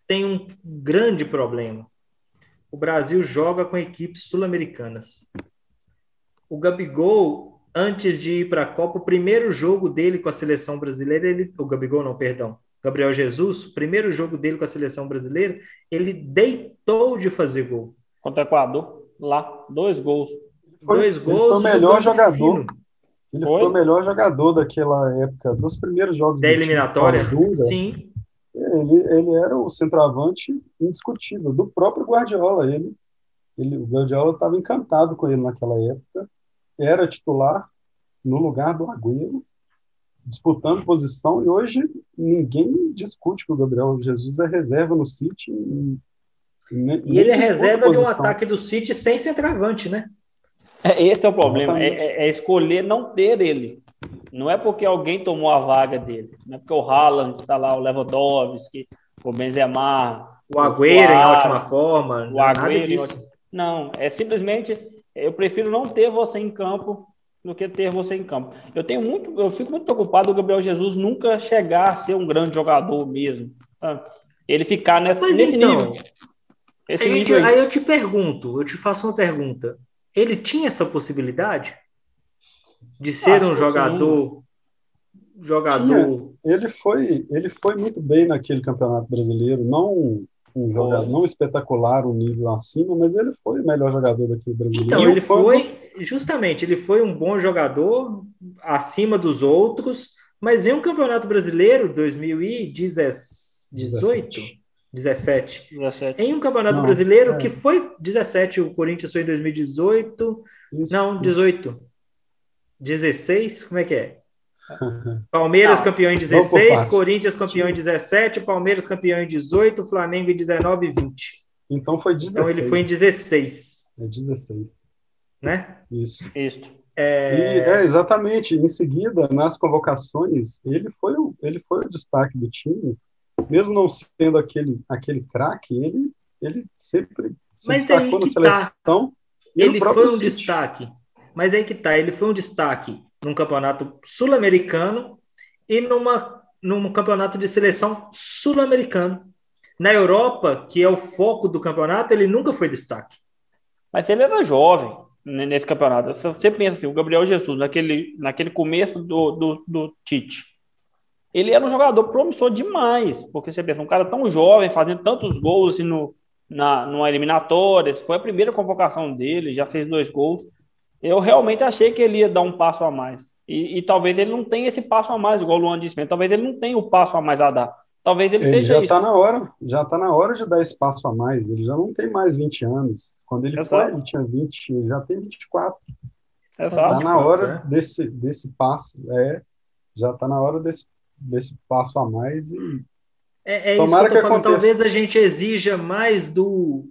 tem um grande problema. O Brasil joga com equipes sul-americanas. O Gabigol antes de ir para a Copa, o primeiro jogo dele com a seleção brasileira, ele, o Gabigol não, perdão, Gabriel Jesus, o primeiro jogo dele com a seleção brasileira, ele deitou de fazer gol. Contra o Equador, lá, dois gols. Foi, dois gols. Ele foi o melhor jogador. Fino. Ele foi? foi? o melhor jogador daquela época, dos primeiros jogos da eliminatória. Sim. Ele, ele era o centroavante indiscutível, do próprio Guardiola. Ele, ele, o Guardiola estava encantado com ele naquela época era titular no lugar do Agüero, disputando posição, e hoje ninguém discute que o Gabriel Jesus é reserva no City. E, e ele é reserva de um ataque do City sem centroavante, né? É, esse é o problema, é, é, é, escolher não ter ele. Não é porque alguém tomou a vaga dele, não é porque o Haaland está lá, o Lewandowski, o Benzema, o Agüero o em ótima forma, o Agüero, não, é simplesmente eu prefiro não ter você em campo do que ter você em campo. Eu tenho muito, eu fico muito preocupado o Gabriel Jesus nunca chegar a ser um grande jogador mesmo. Tá? Ele ficar nessa, Mas nesse então, nível. Esse aí, nível aí. aí eu te pergunto, eu te faço uma pergunta. Ele tinha essa possibilidade de ser ah, um jogador jogador. Tinha. Ele foi, ele foi muito bem naquele campeonato brasileiro, não um jogador não espetacular, um nível acima, mas ele foi o melhor jogador daqui brasileiro. Então, ele foi, justamente, ele foi um bom jogador, acima dos outros, mas em um campeonato brasileiro, 2018, 17. 17. Em um campeonato não, brasileiro é. que foi 17, o Corinthians foi em 2018. Isso, não, 18. Isso. 16, como é que é? Palmeiras não, campeão em 16, Corinthians campeão em 17, Palmeiras campeão em 18, Flamengo em 19 e 20. Então foi 16. Então ele foi em 16. É 16. Né? Isso. Isso. É... E, é, exatamente. Em seguida, nas convocações, ele foi, o, ele foi o destaque do time. Mesmo não sendo aquele, aquele craque, ele, ele sempre se Mas destacou na tá. seleção. Tá. Ele foi um destaque. Mas aí que tá, ele foi um destaque num campeonato sul-americano e numa, num campeonato de seleção sul-americano. Na Europa, que é o foco do campeonato, ele nunca foi destaque. Mas ele era jovem nesse campeonato. Você pensa assim, o Gabriel Jesus, naquele, naquele começo do, do, do Tite, ele era um jogador promissor demais, porque você pensa, um cara tão jovem, fazendo tantos gols assim, no, na, numa eliminatória, foi a primeira convocação dele, já fez dois gols eu realmente achei que ele ia dar um passo a mais. E, e talvez ele não tenha esse passo a mais, igual o Luan disse, talvez ele não tenha o passo a mais a dar. Talvez ele, ele seja já está na hora, já está na hora de dar esse passo a mais. Ele já não tem mais 20 anos. Quando ele foi, ele tinha 20, ele já tem 24. Está na hora é. desse, desse passo, é, já está na hora desse, desse passo a mais e é, é isso que eu tô falando. Talvez a gente exija mais do,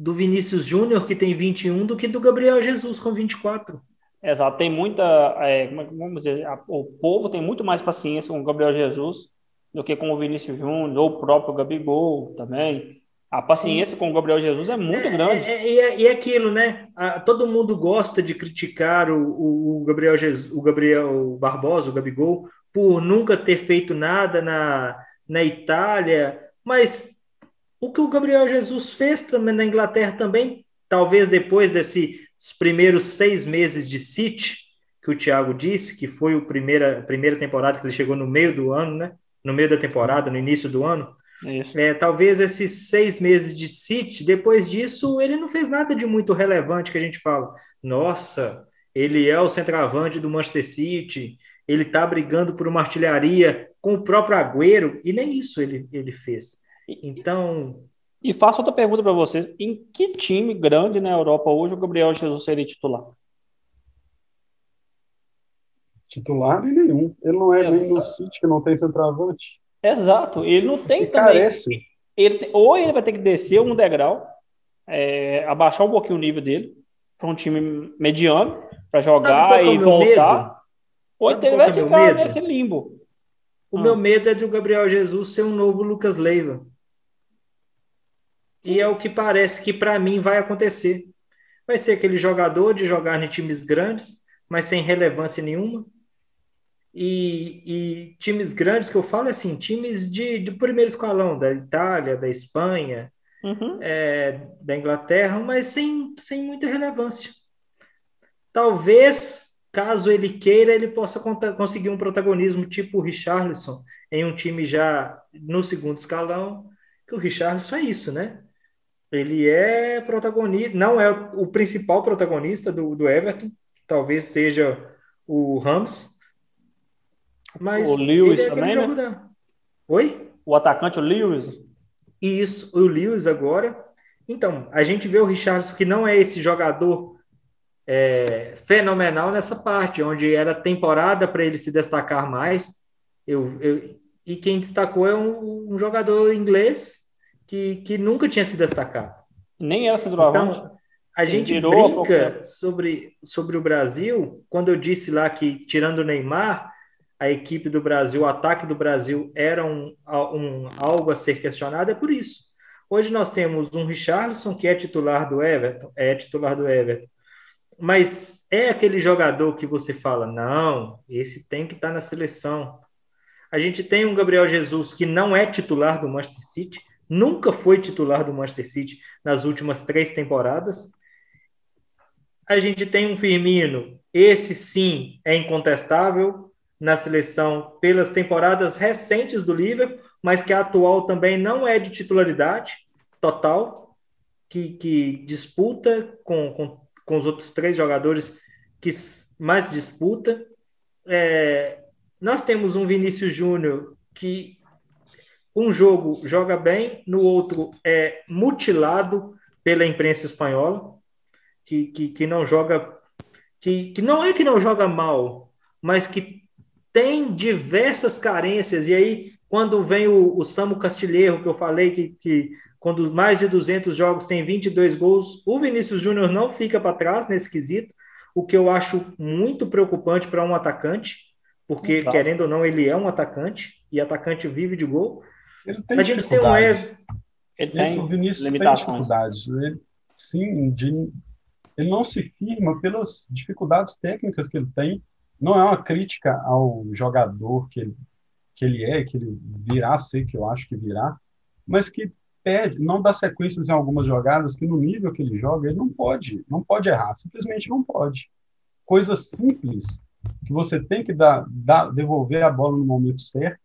do Vinícius Júnior, que tem 21, do que do Gabriel Jesus com 24. Exato, tem muita. É, é vamos dizer, a, o povo tem muito mais paciência com o Gabriel Jesus do que com o Vinícius Júnior, ou o próprio Gabigol também. A paciência Sim. com o Gabriel Jesus é muito é, grande. É, é, e é, aquilo, né? todo mundo gosta de criticar o, o, Gabriel Jesus, o Gabriel Barbosa, o Gabigol, por nunca ter feito nada na, na Itália, Mas o que o Gabriel Jesus fez também na Inglaterra também, talvez depois desses primeiros seis meses de City, que o Thiago disse, que foi a primeira, primeira temporada que ele chegou no meio do ano, né? No meio da temporada, no início do ano. É, talvez esses seis meses de City, depois disso, ele não fez nada de muito relevante que a gente fala. Nossa, ele é o centroavante do Manchester City, ele está brigando por uma artilharia com o próprio Agüero, e nem isso ele, ele fez. Então. E faço outra pergunta para vocês: em que time grande na Europa hoje o Gabriel Jesus seria titular? Titular em nenhum. Ele não é, é nem no City, que não tem centroavante. Exato. Ele não tem também. Carece. Ele, ou ele vai ter que descer um degrau, é, abaixar um pouquinho o nível dele, para um time mediano, para jogar e voltar. Ou então ele vai ficar nesse limbo. O ah. meu medo é de o Gabriel Jesus ser um novo Lucas Leiva. E é o que parece que para mim vai acontecer. Vai ser aquele jogador de jogar em times grandes, mas sem relevância nenhuma. E, e times grandes que eu falo assim, times de, de primeiro escalão, da Itália, da Espanha, uhum. é, da Inglaterra, mas sem, sem muita relevância. Talvez, caso ele queira, ele possa conseguir um protagonismo tipo o Richarlison, em um time já no segundo escalão, que o Richarlison é isso, né? Ele é protagonista, não é o principal protagonista do, do Everton, talvez seja o Rams, mas o Lewis é também, né? Da... Oi? O atacante, o Lewis. Isso, o Lewis agora. Então, a gente vê o Richardson que não é esse jogador é, fenomenal nessa parte, onde era temporada para ele se destacar mais. Eu, eu, e quem destacou é um, um jogador inglês que, que nunca tinha se destacado. Nem era centroavante. Então, a gente brinca sobre, sobre o Brasil, quando eu disse lá que, tirando o Neymar, a equipe do Brasil, o ataque do Brasil era um, um, algo a ser questionado, é por isso. Hoje nós temos um Richarlison que é titular do Everton, é titular do Everton, mas é aquele jogador que você fala, não, esse tem que estar tá na seleção. A gente tem um Gabriel Jesus que não é titular do Manchester City, nunca foi titular do Manchester City nas últimas três temporadas. A gente tem um Firmino, esse sim é incontestável na seleção pelas temporadas recentes do Liverpool, mas que a atual também não é de titularidade total, que, que disputa com, com, com os outros três jogadores que mais disputa. É, nós temos um Vinícius Júnior que um jogo joga bem, no outro é mutilado pela imprensa espanhola, que, que, que não joga, que, que não é que não joga mal, mas que tem diversas carências, e aí quando vem o, o Samu Castilheiro, que eu falei que, que quando mais de 200 jogos tem 22 gols, o Vinícius Júnior não fica para trás nesse quesito, o que eu acho muito preocupante para um atacante, porque, querendo ou não, ele é um atacante, e atacante vive de gol. Ele tem um Ele tem o Vinícius tem dificuldades, né? Sim, de, ele não se firma pelas dificuldades técnicas que ele tem. Não é uma crítica ao jogador que ele, que ele é, que ele virá a ser, que eu acho que virá, mas que pede, não dá sequências em algumas jogadas que no nível que ele joga, ele não pode, não pode errar, simplesmente não pode. Coisas simples que você tem que dar, dar devolver a bola no momento certo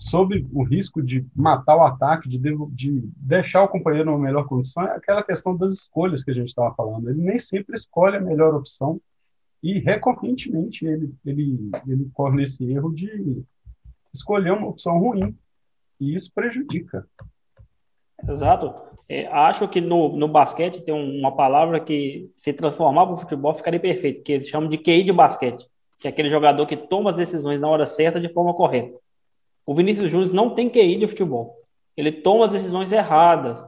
sob o risco de matar o ataque, de, de deixar o companheiro numa melhor condição, é aquela questão das escolhas que a gente estava falando. Ele nem sempre escolhe a melhor opção e recorrentemente ele, ele, ele corre nesse erro de escolher uma opção ruim e isso prejudica. Exato. É, acho que no, no basquete tem uma palavra que se transformar para o futebol ficaria perfeito, que eles chamam de QI de basquete, que é aquele jogador que toma as decisões na hora certa de forma correta. O Vinícius Júnior não tem QI de futebol. Ele toma as decisões erradas.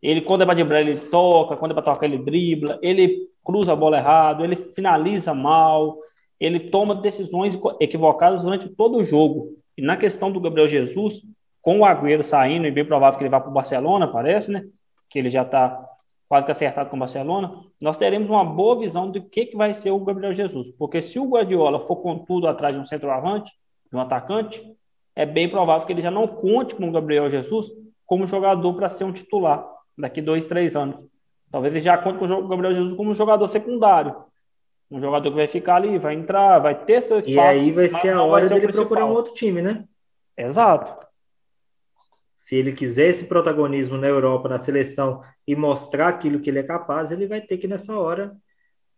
Ele, quando é para driblar, ele toca, quando é para tocar, ele dribla, ele cruza a bola errado, ele finaliza mal, ele toma decisões equivocadas durante todo o jogo. E na questão do Gabriel Jesus, com o Agüero saindo, e bem provável que ele vá para o Barcelona, parece, né? Que ele já está quase que acertado com o Barcelona, nós teremos uma boa visão do que, que vai ser o Gabriel Jesus. Porque se o Guardiola for com tudo atrás de um centroavante, de um atacante, é bem provável que ele já não conte com o Gabriel Jesus como jogador para ser um titular daqui dois, três anos. Talvez ele já conte com o Gabriel Jesus como um jogador secundário. Um jogador que vai ficar ali, vai entrar, vai ter seu espaço. E aí vai ser a hora dele procurar um outro time, né? Exato. Se ele quiser esse protagonismo na Europa, na seleção e mostrar aquilo que ele é capaz, ele vai ter que nessa hora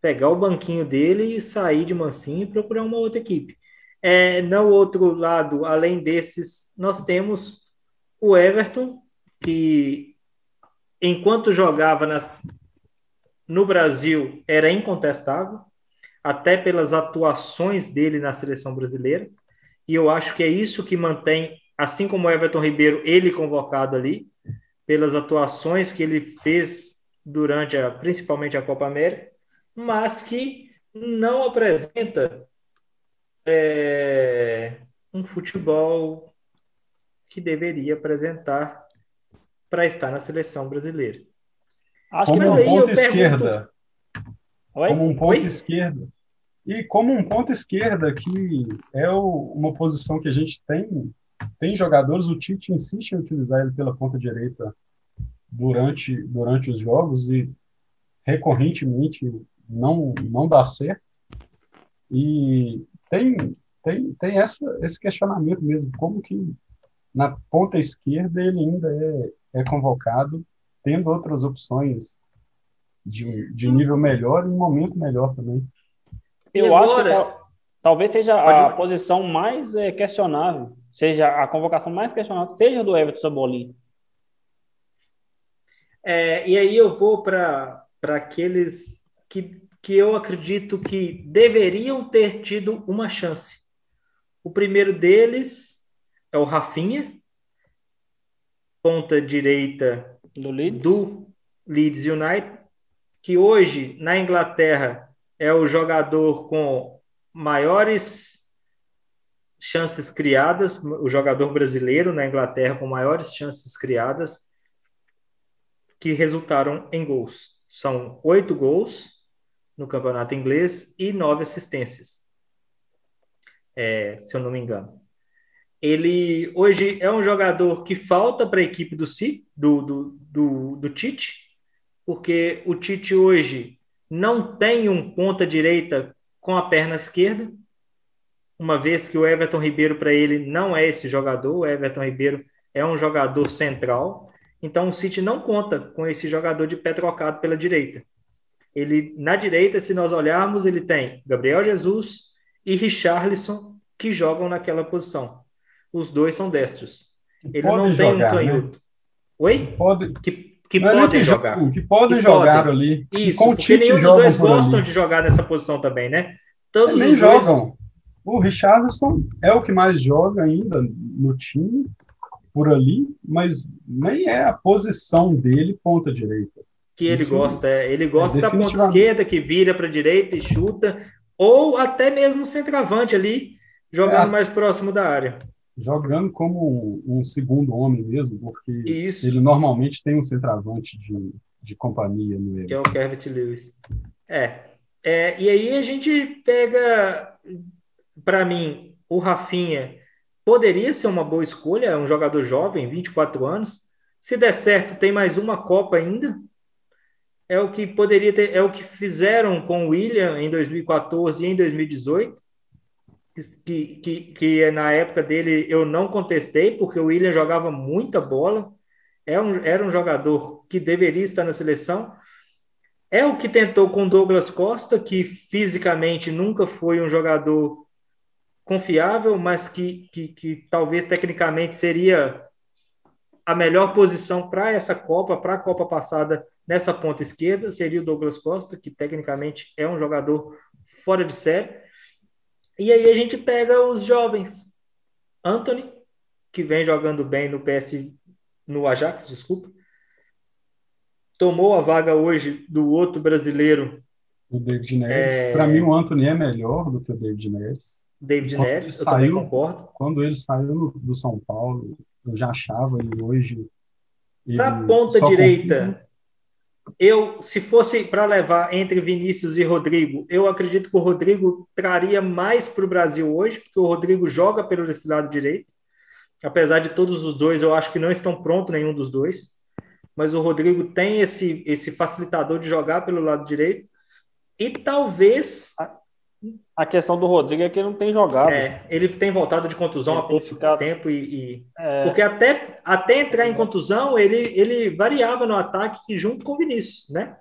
pegar o banquinho dele e sair de mansinho e procurar uma outra equipe. É, no outro lado, além desses, nós temos o Everton, que enquanto jogava nas, no Brasil era incontestável, até pelas atuações dele na seleção brasileira, e eu acho que é isso que mantém assim como o Everton Ribeiro, ele convocado ali, pelas atuações que ele fez durante a, principalmente a Copa América, mas que não apresenta é, um futebol que deveria apresentar para estar na seleção brasileira. Acho como que um ponto esquerda. Oi? Como um ponto Oi? esquerda. E como um ponto esquerda, que é o, uma posição que a gente tem tem jogadores, o Tite insiste em utilizar ele pela ponta direita durante, durante os jogos e recorrentemente não, não dá certo. E tem, tem, tem essa, esse questionamento mesmo, como que na ponta esquerda ele ainda é, é convocado, tendo outras opções de, de nível melhor e um momento melhor também. Eu acho que talvez seja a posição mais é, questionável seja a convocação mais questionada, seja do Everton Cebolinha. É, e aí eu vou para aqueles que, que eu acredito que deveriam ter tido uma chance. O primeiro deles é o Rafinha, ponta direita do Leeds, do Leeds United, que hoje na Inglaterra é o jogador com maiores chances criadas, o jogador brasileiro na Inglaterra com maiores chances criadas que resultaram em gols. São oito gols no campeonato inglês e nove assistências, é, se eu não me engano. Ele hoje é um jogador que falta para a equipe do, C, do, do, do, do Tite, porque o Tite hoje não tem um ponta direita com a perna esquerda, uma vez que o Everton Ribeiro para ele não é esse jogador, o Everton Ribeiro é um jogador central, então o City não conta com esse jogador de pé trocado pela direita. Ele na direita, se nós olharmos, ele tem Gabriel Jesus e Richarlison que jogam naquela posição. Os dois são destros. Ele não tem jogar, um né? canhoto. Né? Oi? Pode. Que, que podem jogar. Que podem que jogar podem. ali. Isso, porque nenhum dos dois gostam ali. de jogar nessa posição também, né? Todos os dois jogam. O Richardson é o que mais joga ainda no time, por ali, mas nem é a posição dele ponta direita. Que ele Isso gosta, é. ele gosta é da ponta esquerda, que vira para a direita e chuta, ou até mesmo centroavante ali, jogando é, mais próximo da área. Jogando como um, um segundo homem mesmo, porque Isso. ele normalmente tem um centroavante de, de companhia no ele. Que é o Kevin Lewis. É. é. E aí a gente pega para mim, o Rafinha poderia ser uma boa escolha, é um jogador jovem, 24 anos. Se der certo, tem mais uma Copa ainda. É o que poderia ter, é o que fizeram com o William em 2014 e em 2018. Que, que, que na época dele eu não contestei, porque o William jogava muita bola, é um, era um jogador que deveria estar na seleção. É o que tentou com Douglas Costa, que fisicamente nunca foi um jogador confiável, mas que, que, que talvez tecnicamente seria a melhor posição para essa Copa, para a Copa passada, nessa ponta esquerda, seria o Douglas Costa, que tecnicamente é um jogador fora de série. E aí a gente pega os jovens. Anthony, que vem jogando bem no PS, no Ajax, desculpa. Tomou a vaga hoje do outro brasileiro. O David Neres. É... Para mim, o Anthony é melhor do que o David Neres. David quando Neres, eu saiu, também concordo. Quando ele saiu do São Paulo, eu já achava e hoje. Para ponta direita, eu, se fosse para levar entre Vinícius e Rodrigo, eu acredito que o Rodrigo traria mais para o Brasil hoje, porque o Rodrigo joga pelo esse lado direito. apesar de todos os dois, eu acho que não estão prontos nenhum dos dois. Mas o Rodrigo tem esse, esse facilitador de jogar pelo lado direito. E talvez. A questão do Rodrigo é que ele não tem jogado. É, ele tem voltado de contusão há pouco ficado... tempo e. e... É... Porque até, até entrar em contusão, ele, ele variava no ataque junto com o Vinícius, né?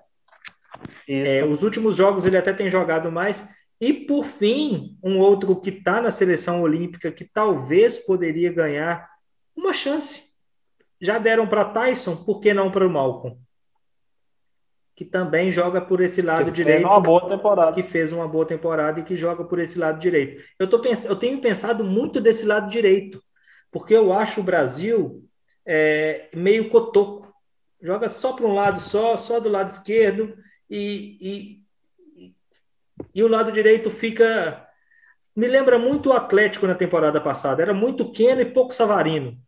É, os últimos jogos ele até tem jogado mais. E por fim, um outro que está na seleção olímpica que talvez poderia ganhar uma chance. Já deram para Tyson, por que não para o Malcolm? Que também joga por esse lado que direito. uma boa temporada. Que fez uma boa temporada e que joga por esse lado direito. Eu, tô pens... eu tenho pensado muito desse lado direito, porque eu acho o Brasil é, meio cotoco. Joga só para um lado só, só do lado esquerdo, e, e e o lado direito fica. Me lembra muito o Atlético na temporada passada. Era muito Keno e pouco Savarino.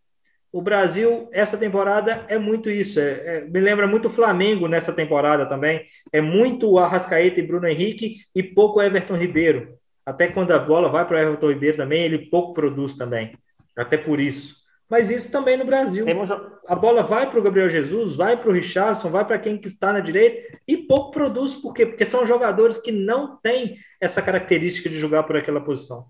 O Brasil, essa temporada, é muito isso. É, é, me lembra muito o Flamengo nessa temporada também. É muito Arrascaeta e Bruno Henrique e pouco Everton Ribeiro. Até quando a bola vai para o Everton Ribeiro também, ele pouco produz também. Até por isso. Mas isso também no Brasil. Temos... A bola vai para o Gabriel Jesus, vai para o Richardson, vai para quem que está na direita e pouco produz. Por quê? Porque são jogadores que não têm essa característica de jogar por aquela posição.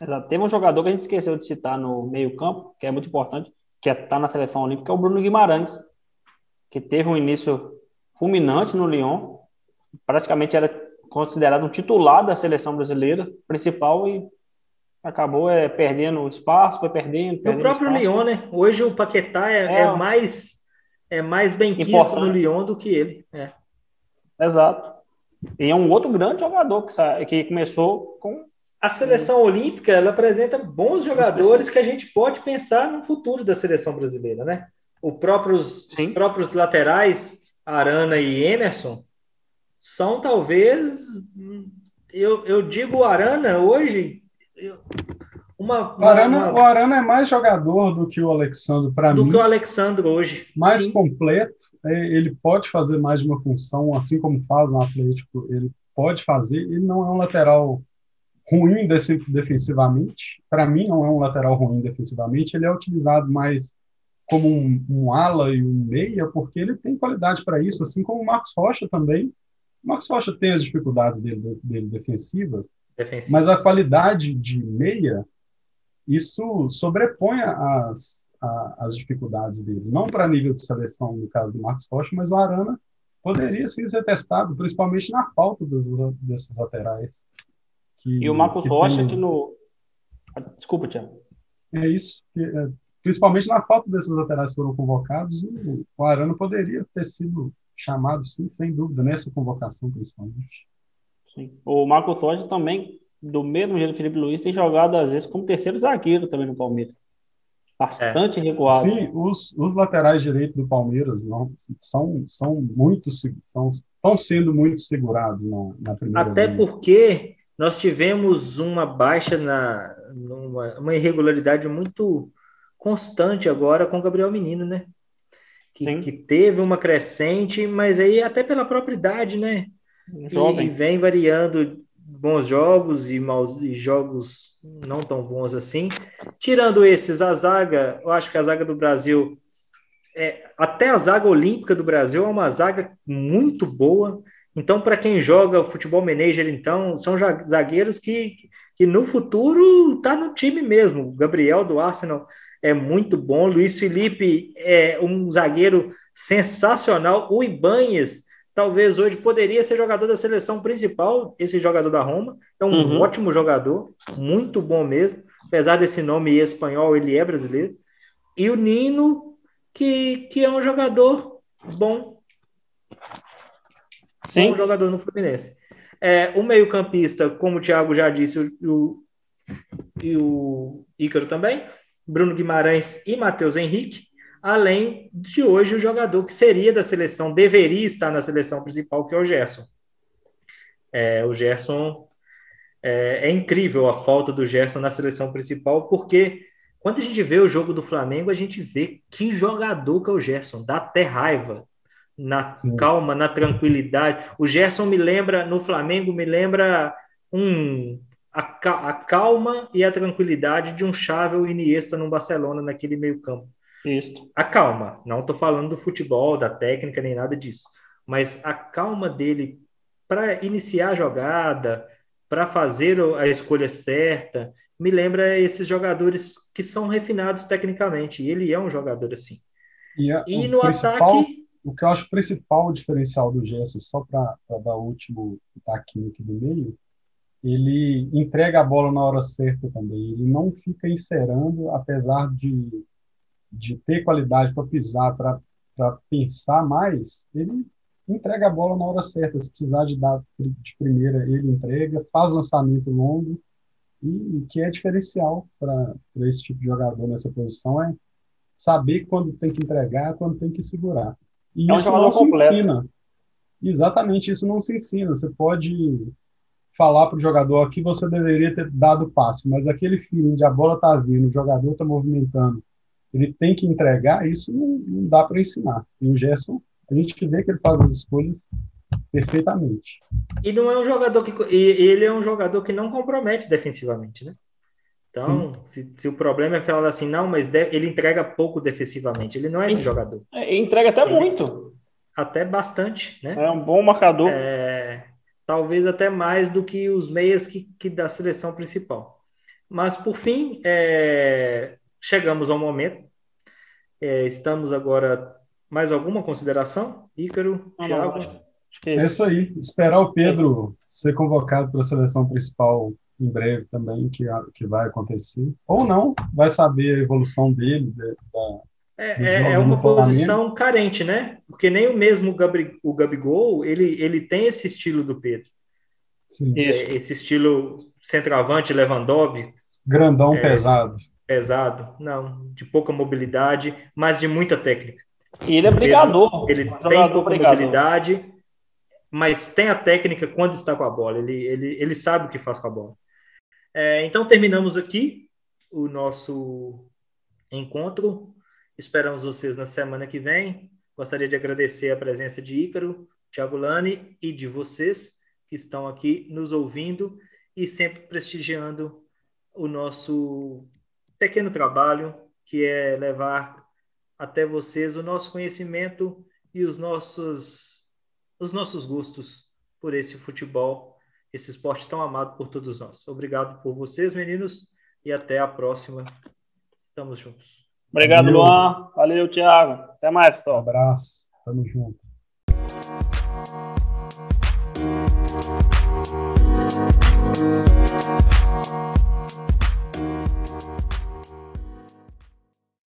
Exato. Teve um jogador que a gente esqueceu de citar no meio-campo, que é muito importante, que está é, tá na seleção olímpica, é o Bruno Guimarães, que teve um início fulminante no Lyon, praticamente era considerado um titular da seleção brasileira principal e acabou é, perdendo espaço, foi perdendo. perdendo o próprio espaço. Lyon, né? Hoje o Paquetá é, é, é mais é mais bem quisto no Lyon do que ele. É. Exato. E é um outro grande jogador que, que começou com. A seleção olímpica ela apresenta bons jogadores que a gente pode pensar no futuro da seleção brasileira, né? O próprios, os próprios laterais, Arana e Emerson, são talvez. Eu, eu digo Arana hoje uma, uma, o, Arana, uma... o Arana é mais jogador do que o Alexandre para mim. Do que o Alexandre hoje. Mais Sim. completo. É, ele pode fazer mais de uma função, assim como faz no Atlético. Ele pode fazer. Ele não é um lateral ruim defensivamente. Para mim, não é um lateral ruim defensivamente. Ele é utilizado mais como um, um ala e um meia, porque ele tem qualidade para isso, assim como o Marcos Rocha também. O Marcos Rocha tem as dificuldades dele, dele defensivas, mas a qualidade de meia, isso sobrepõe as, as dificuldades dele. Não para nível de seleção, no caso do Marcos Rocha, mas o Arana poderia sim ser testado, principalmente na falta dos, desses laterais. Que, e o Marcos que Rocha, tem... que no. Desculpa, Tiago. É isso. Que, é, principalmente na falta desses laterais que foram convocados, o, o Arana poderia ter sido chamado, sim, sem dúvida, nessa convocação, principalmente. Sim. O Marcos Rocha também, do mesmo jeito do Felipe Luiz, tem jogado às vezes como terceiro zagueiro também no Palmeiras. Bastante é. recuado. Sim, os, os laterais direitos do Palmeiras não, são, são muito são, estão sendo muito segurados na, na primeira Até linha. porque nós tivemos uma baixa na uma, uma irregularidade muito constante agora com o Gabriel Menino, né? Que, que, teve uma crescente, mas aí até pela própria idade, né? Jovem. E vem variando bons jogos e maus e jogos não tão bons assim. Tirando esses, a zaga, eu acho que a zaga do Brasil, é, até a zaga olímpica do Brasil é uma zaga muito boa. Então, para quem joga o futebol manager, então, são zagueiros que, que no futuro tá no time mesmo. O Gabriel do Arsenal é muito bom. Luiz Felipe é um zagueiro sensacional. O Ibanhes talvez hoje poderia ser jogador da seleção principal, esse jogador da Roma. É um uhum. ótimo jogador, muito bom mesmo. Apesar desse nome espanhol, ele é brasileiro. E o Nino, que, que é um jogador bom. Sim. Um jogador no Fluminense. É, o meio-campista, como o Thiago já disse, o, e o Ícaro também, Bruno Guimarães e Matheus Henrique além de hoje o jogador que seria da seleção, deveria estar na seleção principal, que é o Gerson. É, o Gerson é, é, incrível a falta do Gerson na seleção principal, porque quando a gente vê o jogo do Flamengo, a gente vê que jogador que é o Gerson, dá até raiva. Na Sim. calma, na tranquilidade. O Gerson me lembra, no Flamengo, me lembra um a, a calma e a tranquilidade de um Xavi ou Iniesta no Barcelona naquele meio campo. Isso. A calma, não estou falando do futebol, da técnica, nem nada disso, mas a calma dele para iniciar a jogada, para fazer a escolha certa, me lembra esses jogadores que são refinados tecnicamente, e ele é um jogador assim. E, a, e no ataque. O que eu acho principal diferencial do Gerson, só para dar o último taquinho aqui do meio, ele entrega a bola na hora certa também. Ele não fica encerando, apesar de, de ter qualidade para pisar, para pensar mais, ele entrega a bola na hora certa. Se precisar de dar de primeira, ele entrega, faz lançamento longo, e que é diferencial para esse tipo de jogador nessa posição é saber quando tem que entregar, quando tem que segurar. E é isso não se completo. ensina. Exatamente, isso não se ensina. Você pode falar para o jogador que você deveria ter dado passe, mas aquele feeling de a bola está vindo, o jogador está movimentando, ele tem que entregar, isso não, não dá para ensinar. E o Gerson, a gente vê que ele faz as escolhas perfeitamente. E não é um jogador que ele é um jogador que não compromete defensivamente, né? Então, se, se, o problema é falar assim, não, mas de, ele entrega pouco defensivamente, ele não é esse jogador. É, entrega até ele, muito. Até bastante, né? É um bom marcador. É, talvez até mais do que os meias que, que da seleção principal. Mas, por fim, é, chegamos ao momento. É, estamos agora. Mais alguma consideração? Ícaro, Thiago? É isso aí. Esperar o Pedro ser convocado para a seleção principal em breve também, que, que vai acontecer. Ou não, vai saber a evolução dele. Da, é, é, é uma posição carente, né? Porque nem o mesmo Gabri, o Gabigol, ele, ele tem esse estilo do Pedro. É, esse estilo centroavante, Lewandowski. Grandão, é, pesado. Pesado, não, de pouca mobilidade, mas de muita técnica. E ele é brigador. Ele tem pouca brigador. mobilidade, mas tem a técnica quando está com a bola. Ele, ele, ele sabe o que faz com a bola. É, então terminamos aqui o nosso encontro. Esperamos vocês na semana que vem. Gostaria de agradecer a presença de Ícaro, Thiago Lani e de vocês que estão aqui nos ouvindo e sempre prestigiando o nosso pequeno trabalho, que é levar até vocês o nosso conhecimento e os nossos os nossos gostos por esse futebol, esse esporte tão amado por todos nós. Obrigado por vocês, meninos, e até a próxima. Estamos juntos. Obrigado, Valeu. Luan. Valeu, Thiago. Até mais, pessoal. Um abraço. Tamo junto.